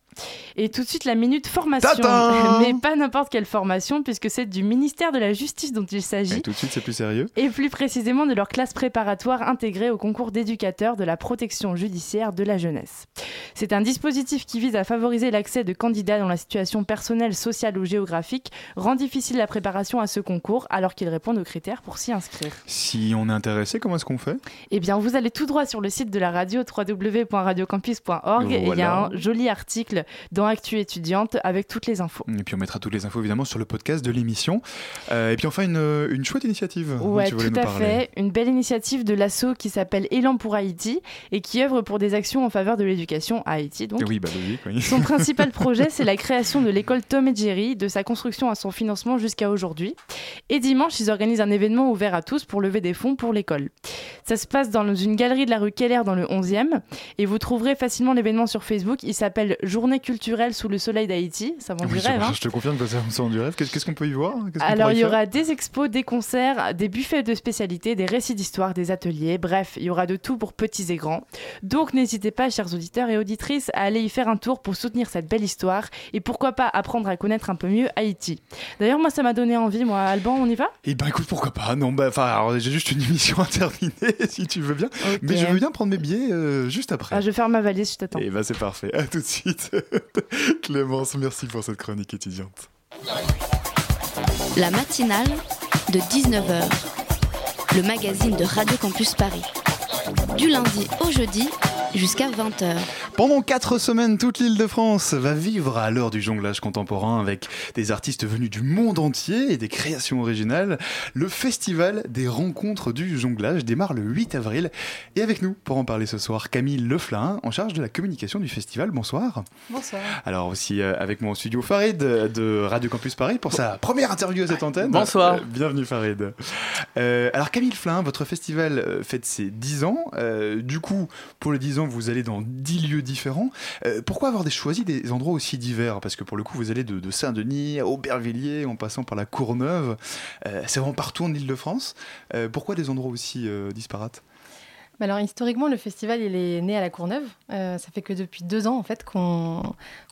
S9: Et tout de suite, la minute formation. Mais pas n'importe quelle formation, puisque c'est du ministère de la Justice dont il
S1: Et
S9: s'agit.
S1: tout de suite, c'est plus sérieux.
S9: Et plus précisément de leur classe préparatoire intégrée au concours d'éducateurs de la protection judiciaire de la jeunesse. C'est un dispositif qui vise à favoriser l'accès de candidats dont la situation personnelle, sociale ou géographique rend difficile la préparation à ce concours alors qu'ils répondent aux critères pour s'y inscrire.
S1: Si on est intéressé, comment est-ce qu'on fait?
S9: Eh bien, vous allez tout droit sur le site de la radio www.radiocampus.org et il y a un joli article dans Actu étudiante avec toutes les infos.
S1: Et puis on mettra toutes les infos évidemment sur le podcast de l'émission. Euh, et puis enfin, une, une chouette initiative. voulais
S9: tout
S1: nous
S9: à
S1: parler.
S9: fait. Une belle initiative de l'ASSO qui s'appelle Élan pour Haïti et qui œuvre pour des actions en faveur de l'éducation à Haïti. Donc.
S1: Oui, bah logique. oui.
S9: Son principal projet, c'est la création de l'école Tom et Jerry, de sa construction à son financement jusqu'à aujourd'hui. Et dimanche, ils organisent un événement ouvert à tous pour lever des fonds pour l'école. Ça se passe dans une galerie de la rue Keller dans le 11e. Et vous trouverez facilement l'événement sur Facebook. Il s'appelle Journée culturelle sous le soleil d'Haïti. Ça vend
S1: Oui,
S9: du rêve. hein.
S1: je te confirme que ça me du rêve. Qu'est-ce qu'on peut y voir qu'on
S9: Alors, il y aura des expos, des concerts, des buffets de spécialités, des récits d'histoire, des ateliers. Bref, il y aura de tout pour petits et grands. Donc, n'hésitez pas, chers auditeurs et auditrices, à aller y faire un tour pour soutenir cette belle histoire et pourquoi pas apprendre à connaître un peu mieux Haïti. D'ailleurs, moi, ça m'a donné envie. Moi, Alban, on y va?
S1: Eh ben écoute, pourquoi pas? Non, bah, enfin, alors, j'ai juste une émission à terminer, si tu veux bien. Mais je veux bien prendre mes billets euh, juste après.
S9: Ah, Je vais faire ma valise, je t'attends.
S1: Et bah c'est parfait. À tout de suite. Clémence, merci pour cette chronique étudiante.
S2: La matinale de 19h, le magazine de Radio Campus Paris. Du lundi au jeudi jusqu'à 20h.
S1: Pendant quatre semaines, toute l'île de France va vivre à l'heure du jonglage contemporain avec des artistes venus du monde entier et des créations originales. Le festival des rencontres du jonglage démarre le 8 avril. Et avec nous, pour en parler ce soir, Camille Leflin, en charge de la communication du festival. Bonsoir.
S10: Bonsoir.
S1: Alors aussi euh, avec moi en studio Farid de Radio Campus Paris pour sa première interview à cette antenne.
S6: Bonsoir.
S1: Euh, bienvenue Farid. Euh, alors Camille Flin, votre festival euh, fête ses 10 ans. Euh, du coup, pour les 10 ans, vous allez dans 10 lieux différents. Euh, pourquoi avoir choisi des endroits aussi divers? Parce que pour le coup, vous allez de, de Saint-Denis à Aubervilliers en passant par la Courneuve. Euh, C'est vraiment partout en Ile-de-France. Euh, pourquoi des endroits aussi euh, disparates?
S10: Bah Alors historiquement, le festival il est né à la Courneuve. Euh, ça fait que depuis deux ans en fait qu'on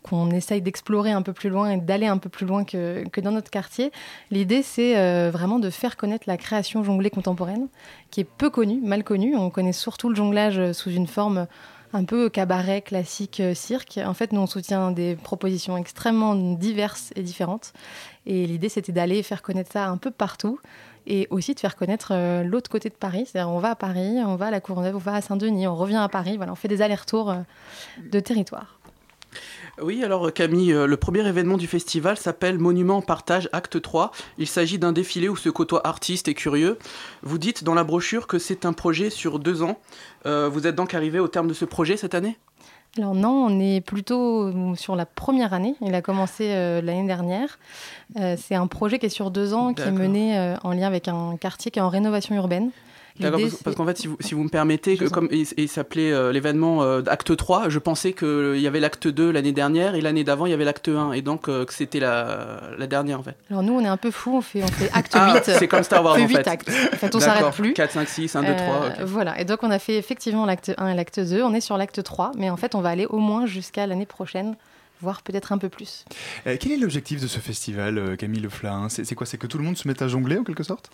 S10: qu'on essaye d'explorer un peu plus loin et d'aller un peu plus loin que, que dans notre quartier. L'idée c'est euh, vraiment de faire connaître la création jonglée contemporaine, qui est peu connue, mal connue. On connaît surtout le jonglage euh, sous une forme un peu cabaret, classique, cirque. En fait, nous on soutient des propositions extrêmement diverses et différentes. Et l'idée c'était d'aller faire connaître ça un peu partout et aussi de faire connaître euh, l'autre côté de Paris. C'est-à-dire, on va à Paris, on va à la Courneuve, on va à Saint-Denis, on revient à Paris. Voilà, on fait des allers-retours euh, de territoire.
S11: Oui, alors Camille, euh, le premier événement du festival s'appelle Monument Partage Acte 3. Il s'agit d'un défilé où se côtoient artistes et curieux. Vous dites dans la brochure que c'est un projet sur deux ans. Vous êtes donc arrivé au terme de ce projet cette année?
S10: Alors non, on est plutôt euh, sur la première année. Il a commencé euh, l'année dernière. Euh, c'est un projet qui est sur deux ans, qui est mené euh, en lien avec un quartier qui est en rénovation urbaine.
S11: D'accord, parce, qu'en fait, si vous, si vous me permettez, que comme il, il s'appelait euh, l'événement euh, Acte 3, je pensais qu'il y avait l'acte 2 l'année dernière et l'année d'avant il y avait l'acte 1 et donc euh, que c'était la, la dernière en fait.
S10: Alors nous, on est un peu fous, on fait, on fait acte
S11: Ah,
S10: 8.
S11: c'est comme Star Wars
S10: on fait
S11: en
S10: 8
S11: fait.
S10: actes. En fait, on s'arrête plus.
S11: 4, 5, 6, 1, 2, 3.
S10: Euh,
S11: ok.
S10: Voilà, et donc on a fait effectivement l'acte 1 et l'acte 2. On est sur l'acte 3, mais en fait, on va aller au moins jusqu'à l'année prochaine, voire peut-être un peu plus.
S1: Euh, quel est l'objectif de ce festival, euh, Camille Le Flin? C'est c'est quoi? C'est que tout le monde se mette à jongler en quelque sorte?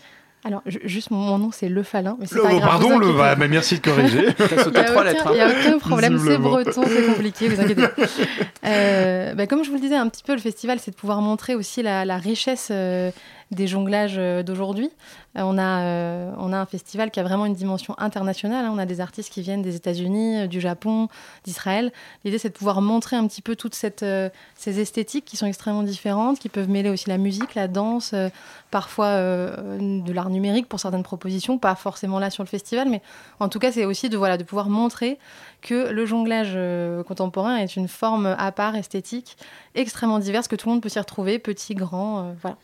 S10: Alors, ju- juste mon nom, c'est Le Falin. Mais c'est
S1: Le-
S10: pas
S1: oh,
S10: grave,
S1: pardon, le- bah, bah, merci de corriger. T'as sauté
S10: Il y a
S1: trois
S10: aucun-
S1: lettres, hein.
S10: Il n'y a aucun problème, c'est breton, c'est compliqué, vous inquiétez pas. Euh, bah, comme je vous le disais, un petit peu, le festival, c'est de pouvoir montrer aussi la, la richesse euh, des jonglages euh, d'aujourd'hui. Euh, on, a, euh, on a un festival qui a vraiment une dimension internationale. hein. On a des artistes qui viennent des États-Unis, du Japon, d'Israël. L'idée, c'est de pouvoir montrer un petit peu toutes ces esthétiques qui sont extrêmement différentes, qui peuvent mêler aussi la musique, la danse, parfois de l'art numérique pour certaines propositions, pas forcément là sur le festival, mais en tout cas, c'est aussi de, voilà, de pouvoir montrer que le jonglage contemporain est une forme à part, esthétique, extrêmement diverse, que tout le monde peut s'y retrouver, petit, grand, voilà.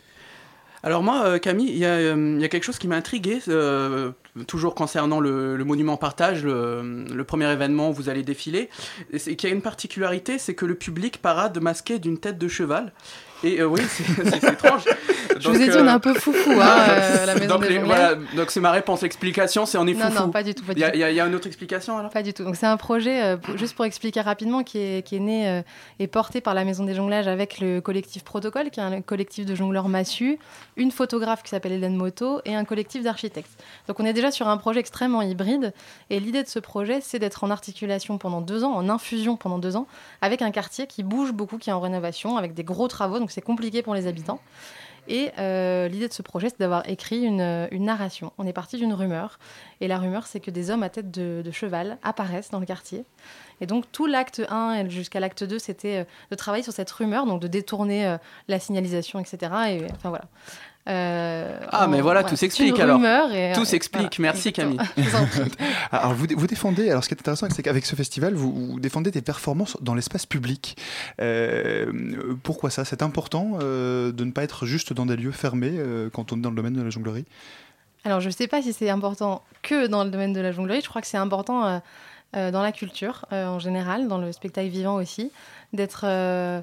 S11: Alors moi, euh, Camille, il y, a, euh, il y a quelque chose qui m'a intrigué, euh, toujours concernant le, le monument partage, le, premier événement où vous allez défiler, et y a une particularité, c'est que le public parade masqué d'une tête de cheval. Et euh, oui, c'est étrange.
S10: Je vous ai dit, on est un peu foufou, hein, euh, la maison
S11: donc,
S10: des
S11: les- voilà, donc c'est ma réponse. L'explication, c'est on est
S10: Non,
S11: foufou.
S10: non, pas du tout,
S11: Il y a- y, y une autre explication alors?
S10: Pas du tout. Donc c'est un projet, euh, juste pour expliquer rapidement, qui est, qui est né euh, et porté par la Maison des Jonglages avec le collectif Protocole, qui est un collectif de jongleurs massus, une photographe qui s'appelle Hélène Moto et un collectif d'architectes. Donc on est déjà sur un projet extrêmement hybride. Et l'idée de ce projet, c'est d'être en articulation pendant deux ans, en infusion pendant deux ans, avec un quartier qui bouge beaucoup, qui est en rénovation, avec des gros travaux. Donc c'est compliqué pour les habitants. Et euh, l'idée de ce projet, c'est d'avoir écrit une, narration. On est parti d'une rumeur. Et la rumeur, c'est que des hommes à tête de, cheval apparaissent dans le quartier. Et donc, tout l'acte 1 et jusqu'à l'acte 2, c'était euh, de travailler sur cette rumeur, donc de détourner euh, la signalisation, etc. Et enfin, voilà. Euh,
S11: Ah, mais voilà, tout s'explique, alors.
S10: et,
S11: Tout
S10: euh,
S11: s'explique.
S10: voilà,
S11: Merci,
S10: exactement.
S11: Camille.
S1: Alors vous, vous défendez, alors ce qui est intéressant, c'est qu'avec ce festival, vous, vous défendez des performances dans l'espace public. Euh, pourquoi ça? C'est important euh, de ne pas être juste dans des lieux fermés euh, quand on est dans le domaine de la jonglerie?
S10: Alors, je ne sais pas si c'est important que dans le domaine de la jonglerie. Je crois que c'est important euh, euh, dans la culture euh, en général, dans le spectacle vivant aussi, d'être euh,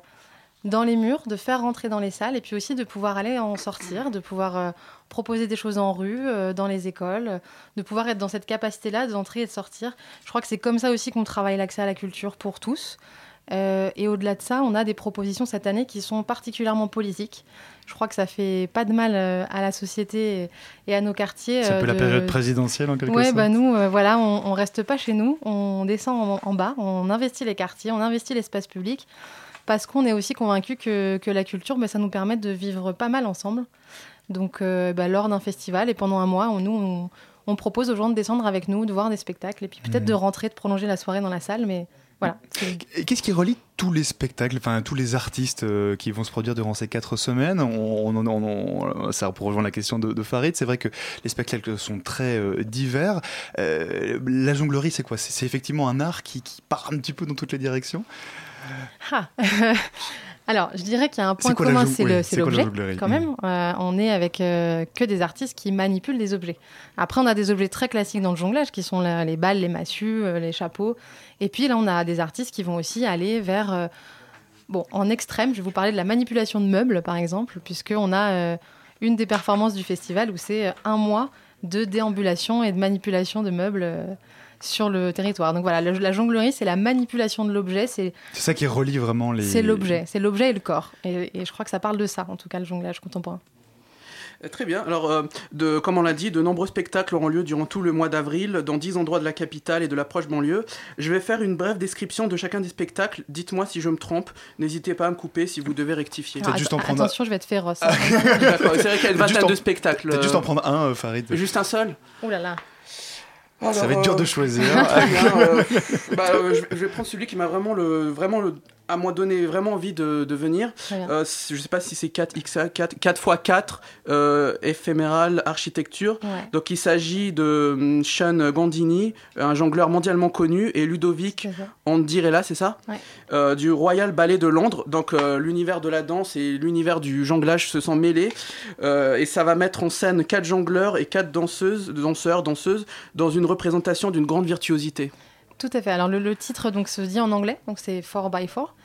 S10: dans les murs, de faire rentrer dans les salles et puis aussi de pouvoir aller en sortir, de pouvoir euh, proposer des choses en rue, euh, dans les écoles, euh, de pouvoir être dans cette capacité-là d'entrer et de sortir. Je crois que c'est comme ça aussi qu'on travaille l'accès à la culture pour tous. Euh, et au-delà de ça, on a des propositions cette année qui sont particulièrement politiques. Je crois que ça fait pas de mal à la société et- à nos quartiers.
S1: C'est un peu la
S10: de-
S1: période présidentielle en quelque
S10: Ouais,
S1: sorte.
S10: bah nous, voilà, on, on reste pas chez nous, on descend en, en bas, on investit les quartiers, on investit l'espace public, parce qu'on est aussi convaincu que, que la culture, bah, ça nous permet de vivre pas mal ensemble. Donc, euh, bah, lors d'un festival et pendant un mois, on, nous, on, on propose aux gens de descendre avec nous, de voir des spectacles, et puis peut-être
S1: Mhm.
S10: de rentrer, de prolonger la soirée dans la salle, mais voilà.
S1: qu'est-ce qui relie tous les spectacles, enfin tous les artistes euh, qui vont se produire durant ces quatre semaines? On, on- on- on- Ça pour rejoindre la question de, de Farid, c'est vrai que les spectacles sont très euh, divers. Euh, la jonglerie, c'est quoi? C'est c'est effectivement un art qui, qui part un petit peu dans toutes les directions?
S10: Ah. Alors, je dirais qu'il y a un point
S1: quoi
S10: commun, c'est
S1: oui,
S10: l'objet, quand même. Euh, on est avec euh, que des artistes qui manipulent des objets. Après, on a des objets très classiques dans le jonglage, qui sont la- les balles, les massues, euh, les chapeaux. Et puis là, on a des artistes qui vont aussi aller vers... bon, en extrême, je vais vous parler de la manipulation de meubles, par exemple, puisqu'on a une des performances du festival où c'est un mois de déambulation et de manipulation de meubles sur le territoire. Donc voilà, la, la jonglerie, c'est la manipulation de l'objet, c'est
S1: ça qui relie vraiment les.
S10: c'est l'objet, c'est l'objet et le corps. Et, et je crois que ça parle de ça, en tout cas, le jonglage contemporain.
S11: Euh, Très bien. Alors, euh, de, comme on l'a dit, de nombreux spectacles auront lieu durant tout le mois d'avril dans 10 endroits de la capitale et de la proche banlieue. Je vais faire une brève description de chacun des spectacles. Dites-moi si je me trompe. N'hésitez pas à me couper si vous devez rectifier.
S10: Alors, att- Attention, je vais être féroce. hein.
S11: D'accord, C'est vrai qu'il y a une
S1: juste
S11: vingtaine
S1: en-
S11: de spectacles.
S1: Peut-être juste en
S11: euh,
S1: prendre un, euh, Farid.
S11: Juste un seul
S10: Ouh là là.
S1: Ça va être dur de choisir.
S11: Euh, bah, euh, je, vais- je vais prendre celui qui m'a vraiment le vraiment le à moi donné vraiment envie de, de venir. Euh, je sais pas si c'est 4 XA 4 4 x 4 euh, éphéméral architecture.
S10: Ouais.
S11: Donc il s'agit de hum, Sean Gandini, un jongleur mondialement connu et Ludovic
S10: C'est ça.
S11: Andirella, c'est ça?
S10: Ouais.
S11: Euh, du Royal Ballet de Londres. Donc euh, l'univers de la danse et l'univers du jonglage se sont mêlés Euh, et ça va mettre en scène quatre jongleurs et quatre danseuses, danseurs, danseuses dans une représentation d'une grande virtuosité.
S10: Tout à fait. Alors le, titre donc se dit en anglais, donc c'est 4 by 4.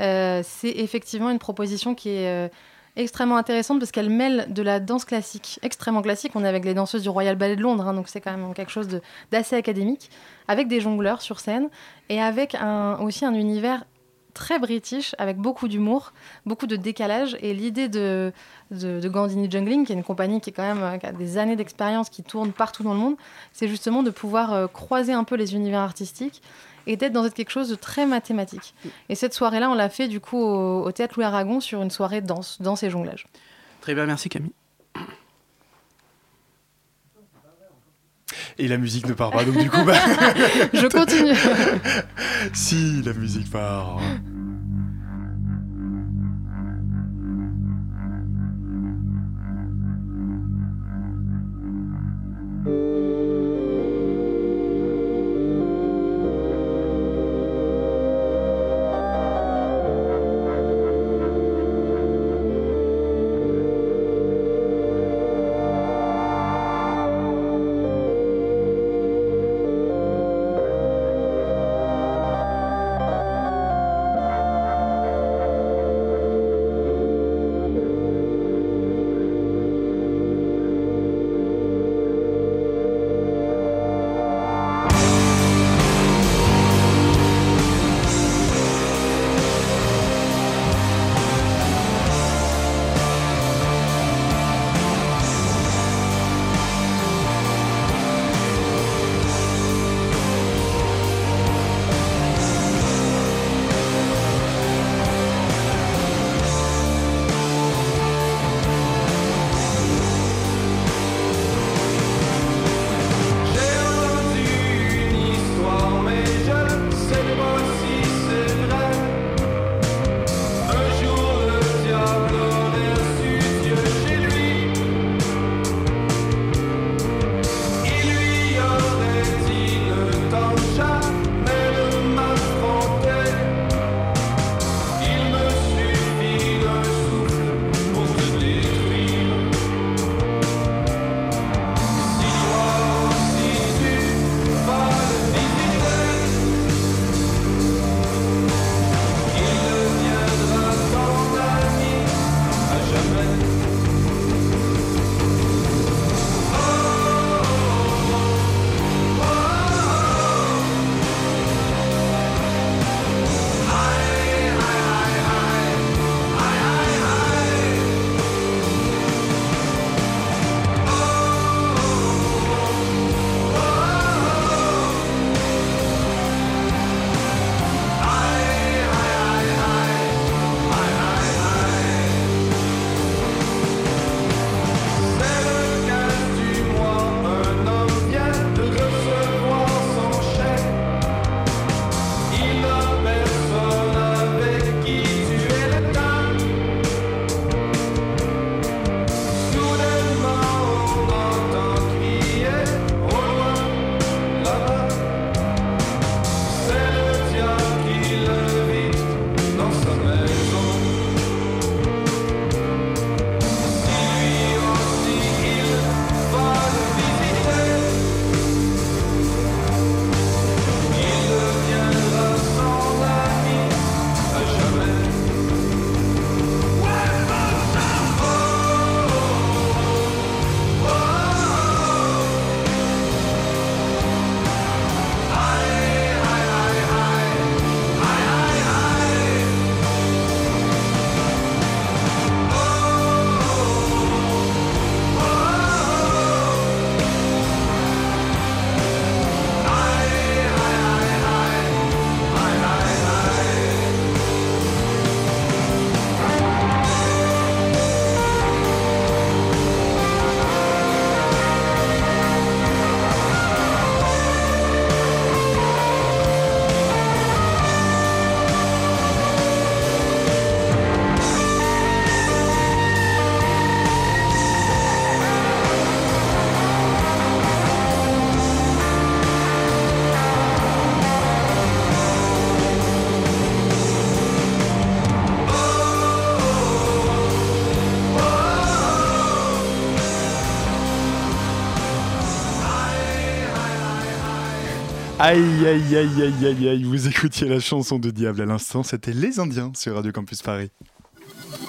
S10: Euh, c'est effectivement une proposition qui est euh, extrêmement intéressante parce qu'elle mêle de la danse classique, extrêmement classique. On est avec les danseuses du Royal Ballet de Londres, hein, donc c'est quand même quelque chose d'assez académique, avec des jongleurs sur scène et avec aussi un univers très british, avec beaucoup d'humour, beaucoup de décalage. Et l'idée de, de, de Gandini Jungling, qui est une compagnie qui, est quand même, euh, a des années d'expérience, qui tourne partout dans le monde, c'est justement de pouvoir euh, croiser un peu les univers artistiques et d'être dans quelque chose de très mathématique. Et cette soirée-là, on l'a fait du coup au, au Théâtre Louis Aragon sur une soirée danse, danse et jonglage.
S11: Très bien, merci Camille.
S1: Et la musique ne part pas, donc du coup, bah...
S10: Je continue.
S1: si, la musique part. Aïe, aïe, aïe, aïe, aïe, aïe, vous écoutiez la chanson de Diable à l'instant, c'était Les Indiens sur Radio Campus Paris.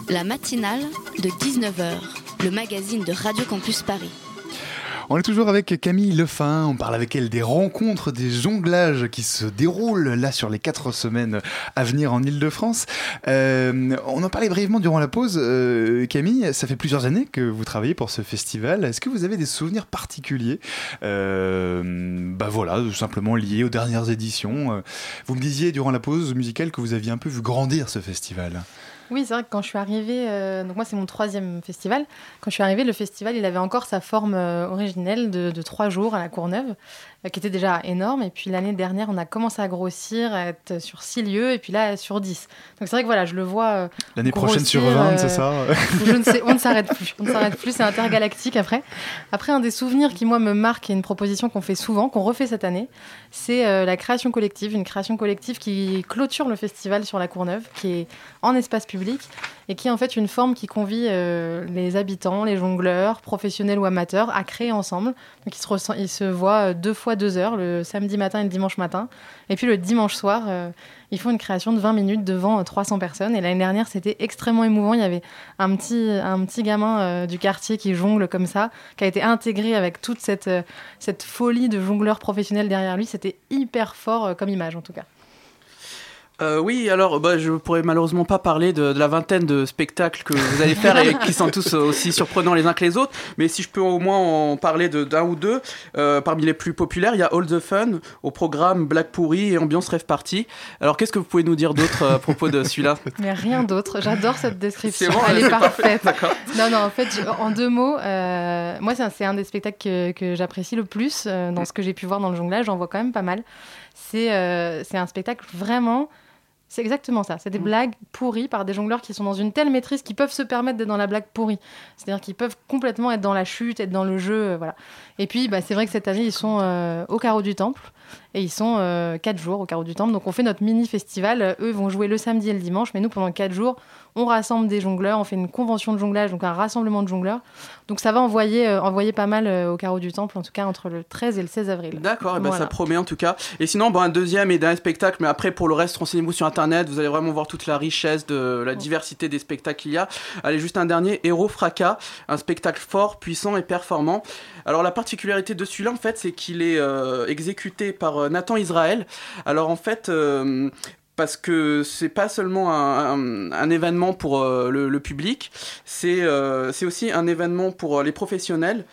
S2: La matinale de 19h, le magazine de Radio Campus Paris.
S1: On est toujours avec Camille Lefin, on parle avec elle des rencontres, des jonglages qui se déroulent là sur les quatre semaines à venir en Ile-de-France. Euh, on en parlait brièvement durant la pause. Euh, Camille, ça fait plusieurs années que vous travaillez pour ce festival. Est-ce que vous avez des souvenirs particuliers euh, Bah voilà, tout simplement liés aux dernières éditions. Vous me disiez durant la pause musicale que vous aviez un peu vu grandir ce festival.
S10: Oui, c'est vrai que quand je suis arrivée, euh, donc moi c'est mon troisième festival, quand je suis arrivée, le festival il avait encore sa forme euh, originelle de, trois jours à la Courneuve, qui était déjà énorme. Et puis l'année dernière, on a commencé à grossir, à être sur six lieux, et puis là sur dix. Donc c'est vrai que voilà, je le vois. Euh,
S1: l'année prochaine sur 20, c'est ça
S10: je ne sais, On ne s'arrête plus. On ne s'arrête plus, c'est intergalactique après. Après, un des souvenirs qui moi me marque et une proposition qu'on fait souvent, qu'on refait cette année, c'est la création collective, une création collective qui clôture le festival sur la Courneuve, qui est en espace public et qui est en fait une forme qui convie euh, les habitants, les jongleurs, professionnels ou amateurs, à créer ensemble. Donc ils se, ils se voient euh, deux fois deux heures, le samedi matin et le dimanche matin. Et puis le dimanche soir, euh, ils font une création de 20 minutes devant 300 personnes. Et l'année dernière, c'était extrêmement émouvant. Il y avait un petit, un petit gamin du quartier qui jongle comme ça, qui a été intégré avec toute cette, cette folie de jongleurs professionnels derrière lui. C'était hyper fort comme image en tout cas.
S11: Euh, oui, alors bah, je pourrais malheureusement pas parler de, la vingtaine de spectacles que vous allez faire et qui sont tous aussi surprenants les uns que les autres, mais si je peux au moins en parler d'un ou deux, euh, parmi les plus populaires, il y a All the Fun au programme Black Pourri et Ambiance Rêve Party. Alors qu'est-ce que vous pouvez nous dire d'autre euh, à propos de celui-là?
S10: Mais rien d'autre, j'adore cette description, elle est, parfaite. non, non, en fait, en deux mots, moi c'est un, des spectacles que, que j'apprécie le plus dans ce que j'ai pu voir dans le jonglage, j'en vois quand même pas mal. C'est un spectacle vraiment c'est exactement ça. C'est des mm. blagues pourries par des jongleurs qui sont dans une telle maîtrise qu'ils peuvent se permettre d'être dans la blague pourrie. C'est-à-dire qu'ils peuvent complètement être dans la chute, être dans le jeu, euh, voilà. Et puis, bah, c'est vrai que cette année, ils sont euh, au carreau du temple et ils sont euh, quatre jours au carreau du temple. Donc, on fait notre mini festival. Eux vont jouer le samedi et le dimanche, mais nous, pendant quatre jours, on rassemble des jongleurs, on fait une convention de jonglage, donc un rassemblement de jongleurs. Donc ça va envoyer, euh, envoyer pas mal euh, au carreau du temple, en tout cas entre le 13 et le 16 avril.
S11: D'accord, eh ben, ça promet en tout cas. Et sinon, bon, un deuxième et d'un spectacle, mais après pour le reste, renseignez-vous sur internet, vous allez vraiment voir toute la richesse de la diversité des spectacles qu'il y a. Allez, juste un dernier, Héros Fracas, un spectacle fort, puissant et performant. Alors la particularité de celui-là, en fait, c'est qu'il est, euh, exécuté par Nathan Israël. Alors en fait, parce que c'est pas seulement un, événement pour euh, le, public, euh, c'est aussi un événement pour euh, les professionnels.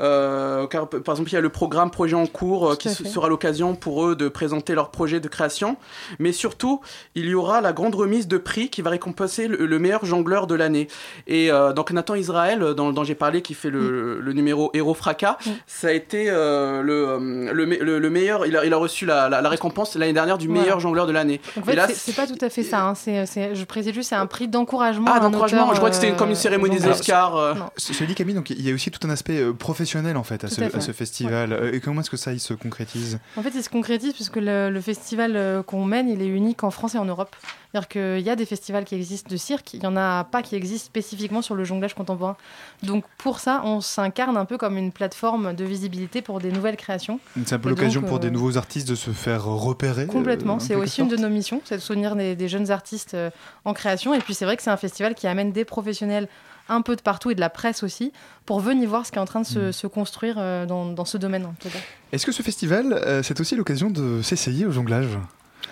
S11: Euh, car, par exemple, il y a le programme Projet en cours euh, qui sera l'occasion pour eux de présenter leur projet de création. Mais surtout, il y aura la grande remise de prix qui va récompenser le, meilleur jongleur de l'année. Et euh, donc Nathan Israël, dont, j'ai parlé, qui fait le, mm. numéro Héros Fracas, mm. ça a été le, le, meilleur. Il a, il a reçu la, la, récompense l'année dernière du meilleur jongleur de l'année.
S10: En fait, c'est pas tout à fait ça. Hein. je précise juste, c'est un prix d'encouragement.
S11: Ah, d'encouragement. Je crois que c'était comme une cérémonie des Oscars.
S1: Je dis Camille, donc il y a aussi tout un aspect professionnel en fait à, ce, festival. Euh, et comment est-ce que ça il se concrétise?
S10: En fait, il se concrétise puisque le, le festival euh, qu'on mène, il est unique en France et en Europe. C'est-à-dire qu'il y a des festivals qui existent de cirque, il n'y en a pas qui existent spécifiquement sur le jonglage contemporain. Donc pour ça, on s'incarne un peu comme une plateforme de visibilité pour des nouvelles créations.
S1: C'est un peu l'occasion pour des euh, nouveaux artistes de se faire repérer.
S10: Complètement, c'est aussi une de nos missions, c'est de soutenir des, des jeunes artistes en création. Et puis c'est vrai que c'est un festival qui amène des professionnels un peu de partout et de la presse aussi pour venir voir ce qui est en train de se, mm. construire euh, dans, ce domaine.
S1: Est-ce que ce festival, euh, c'est aussi l'occasion de s'essayer au jonglage?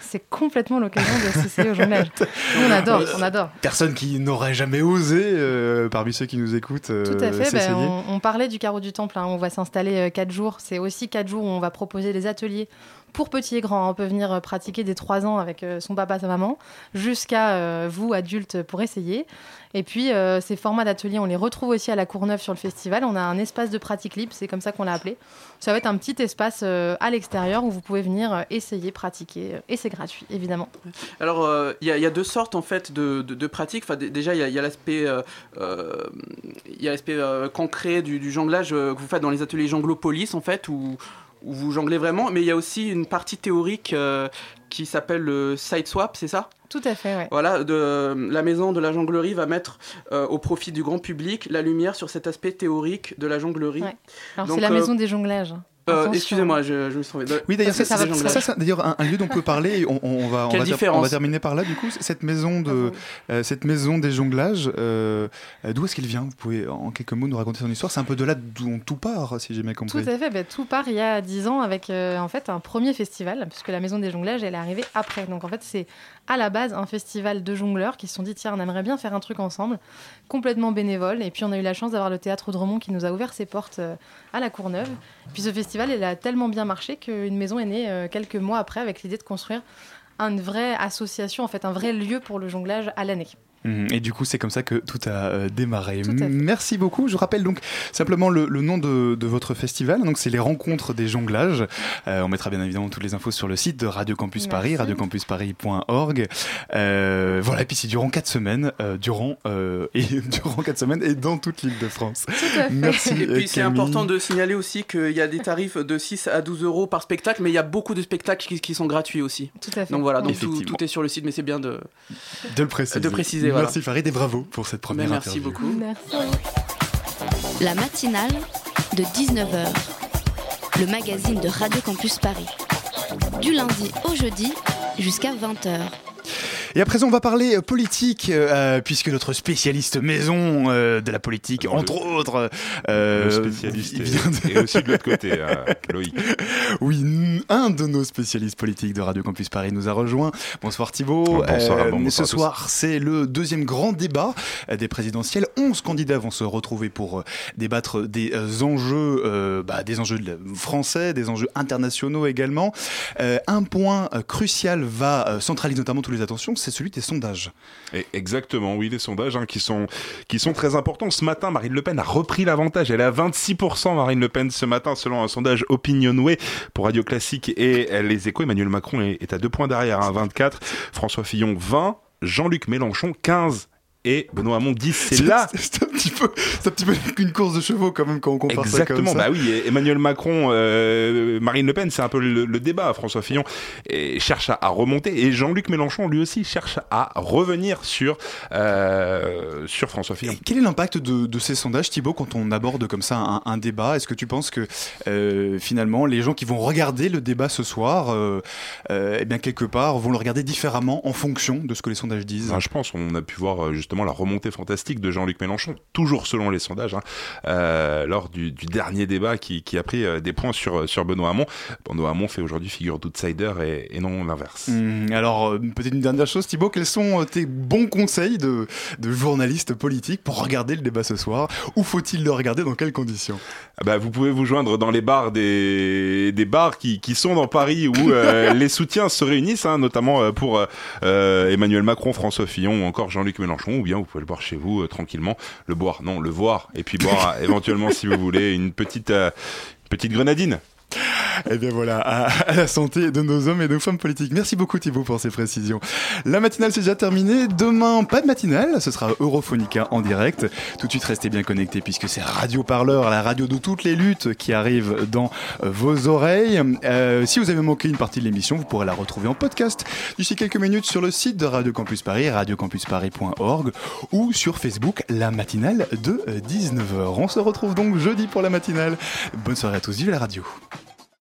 S10: C'est complètement l'occasion de s'essayer au jonglage. on adore, on adore.
S1: Personne qui n'aurait jamais osé, euh, parmi ceux qui nous écoutent,
S10: Tout à fait. Ben, on, parlait du carreau du temple. Hein. On va s'installer quatre jours. C'est aussi quatre jours où on va proposer des ateliers pour petits et grands. On peut venir euh, pratiquer des 3 ans avec euh, son papa, sa maman, jusqu'à euh, vous, adultes, pour essayer. Et puis, ces formats d'ateliers, on les retrouve aussi à la Courneuve sur le festival. On a un espace de pratique libre, c'est comme ça qu'on l'a appelé. Ça va être un petit espace à l'extérieur où vous pouvez venir essayer, pratiquer. et c'est gratuit, évidemment.
S11: Alors, il y, a deux sortes, en fait, de, pratiques. Enfin, déjà, il y a, l'aspect concret du, du jonglage que vous faites dans les ateliers Jonglopolis, en fait, où où vous jonglez vraiment, mais il y a aussi une partie théorique euh, qui s'appelle le side swap, c'est ça?
S10: Tout à fait, oui.
S11: Voilà, de, la maison de la jonglerie va mettre euh, au profit du grand public la lumière sur cet aspect théorique de la jonglerie.
S10: Alors c'est la maison euh, des jonglages.
S11: Euh. Excusez-moi, je, je me suis trompé.
S1: Oui, d'ailleurs, ça, ça, d'ailleurs, un, un lieu dont on peut parler. On, on va, on va, ter-
S11: différence
S1: on va terminer par là. Du coup, cette maison de, euh, cette maison des jonglages, euh, d'où est-ce qu'elle vient? Vous pouvez, en quelques mots, nous raconter son histoire. C'est un peu de là d'où tout part, si j'ai bien compris.
S10: Tout à fait, bah, tout part il y a 10 ans avec euh, en fait un premier festival, puisque la Maison des Jonglages elle est arrivée après. Donc en fait c'est à la base un festival de jongleurs qui se sont dit tiens on aimerait bien faire un truc ensemble, complètement bénévole. Et puis on a eu la chance d'avoir le théâtre Dremont qui nous a ouvert ses portes euh, à la Courneuve. Puis ce festival il a tellement bien marché qu'une maison est née euh, quelques mois après avec l'idée de construire une vraie association, en fait un vrai lieu pour le jonglage à l'année.
S1: Mhm. Et du coup, c'est comme ça que tout a euh, démarré.
S10: Tout.
S1: Merci beaucoup. Je rappelle donc simplement le, le nom de, de votre festival. Donc, c'est les Rencontres des Jonglages. Euh, on mettra bien évidemment toutes les infos sur le site de Radio Campus Paris, radiocampusparis.org. Euh, voilà. Et puis, c'est durant quatre semaines, euh, durant euh, et durant quatre semaines et dans toute l'Île-de-France. Merci.
S11: Et puis c'est important de signaler aussi qu'il y a des tarifs de 6 à 12 euros par spectacle, mais il y a beaucoup de spectacles qui, qui sont gratuits aussi.
S10: Tout à fait.
S11: Donc voilà, donc tout, est sur le site, mais c'est bien de,
S1: de le préciser.
S11: de préciser. Voilà.
S1: Merci Farid et bravo pour cette première
S11: Mais merci
S1: interview.
S11: beaucoup.
S10: Merci.
S2: La matinale de 19h. Le magazine de Radio Campus Paris. Du lundi au jeudi jusqu'à 20h.
S1: Et à présent, on va parler euh, politique, euh, puisque notre spécialiste maison euh, de la politique, entre autres, euh,
S12: Le spécialiste
S1: vient de-
S12: est aussi de l'autre côté, euh, Loïc.
S1: Oui, un de nos spécialistes politiques de Radio Campus Paris nous a rejoint. Bonsoir Thibault.
S12: Bonsoir,
S1: Euh,
S12: bon, bonsoir
S1: ce soir, c'est le deuxième grand débat des présidentielles. 11 candidats vont se retrouver pour euh, débattre des euh, enjeux, euh, bah, des enjeux français, des enjeux internationaux également. Euh, un point crucial va centraliser notamment toutes les attentions, c'est celui des sondages.
S12: Et exactement, oui, les sondages hein, qui, sont, qui sont très importants. Ce matin, Marine Le Pen a repris l'avantage. Elle est à 26%, Marine Le Pen, ce matin, selon un sondage Opinionway pour Radio Classique et Les Échos. Emmanuel Macron est, à deux points derrière, hein, 24. François Fillon, 20. Jean-Luc Mélenchon, 15. Et Benoît Hamon, 10. C'est là
S1: C'est un petit peu, c'est un petit peu une course de chevaux quand même quand on compare
S12: Exactement,
S1: ça comme ça.
S12: bah oui, et Emmanuel Macron, euh, Marine Le Pen, c'est un peu le, le débat. François Fillon et cherche à, à remonter et Jean-Luc Mélenchon, lui aussi, cherche à revenir sur, euh, sur François Fillon.
S1: Quel est l'impact de, de ces sondages, Thibaut, quand on aborde comme ça un, un débat? Est-ce que tu penses que euh, finalement les gens qui vont regarder le débat ce soir, euh, euh, eh bien quelque part, vont le regarder différemment en fonction de ce que les sondages disent?
S12: Ah, je pense on a pu voir euh, justement la remontée fantastique de Jean-Luc Mélenchon, toujours selon les sondages, hein, euh, lors du, du dernier débat qui, qui a pris euh, des points sur, sur Benoît Hamon. Benoît Hamon fait aujourd'hui figure d'outsider et, et non l'inverse.
S1: Hum, alors, euh, peut-être une dernière chose, Thibaut, quels sont euh, tes bons conseils de, de journaliste politique pour regarder le débat ce soir? Où faut-il le regarder Dans quelles conditions?
S12: Ah bah, vous pouvez vous joindre dans les bars des, des bars qui, qui sont dans Paris où euh, les soutiens se réunissent, hein, notamment euh, pour euh, Emmanuel Macron, François Fillon ou encore Jean-Luc Mélenchon, ou bien vous pouvez le boire chez vous euh, tranquillement, le boire, non, le voir, et puis boire euh, éventuellement si vous voulez une petite, euh, petite grenadine.
S1: Eh bien voilà, à, la santé de nos hommes et de nos femmes politiques. Merci beaucoup Thibaut pour ces précisions. La matinale c'est déjà terminé. Demain, pas de matinale, ce sera Europhonica en direct. Tout de suite, restez bien connectés puisque c'est Radio Parleur, la radio de toutes les luttes qui arrive dans euh, vos oreilles. Euh, si vous avez manqué une partie de l'émission, vous pourrez la retrouver en podcast d'ici quelques minutes sur le site de Radio Campus Paris, radiocampusparis.org ou sur Facebook, la matinale de 19h. On se retrouve donc jeudi pour la matinale. Bonne soirée à tous, vive la radio.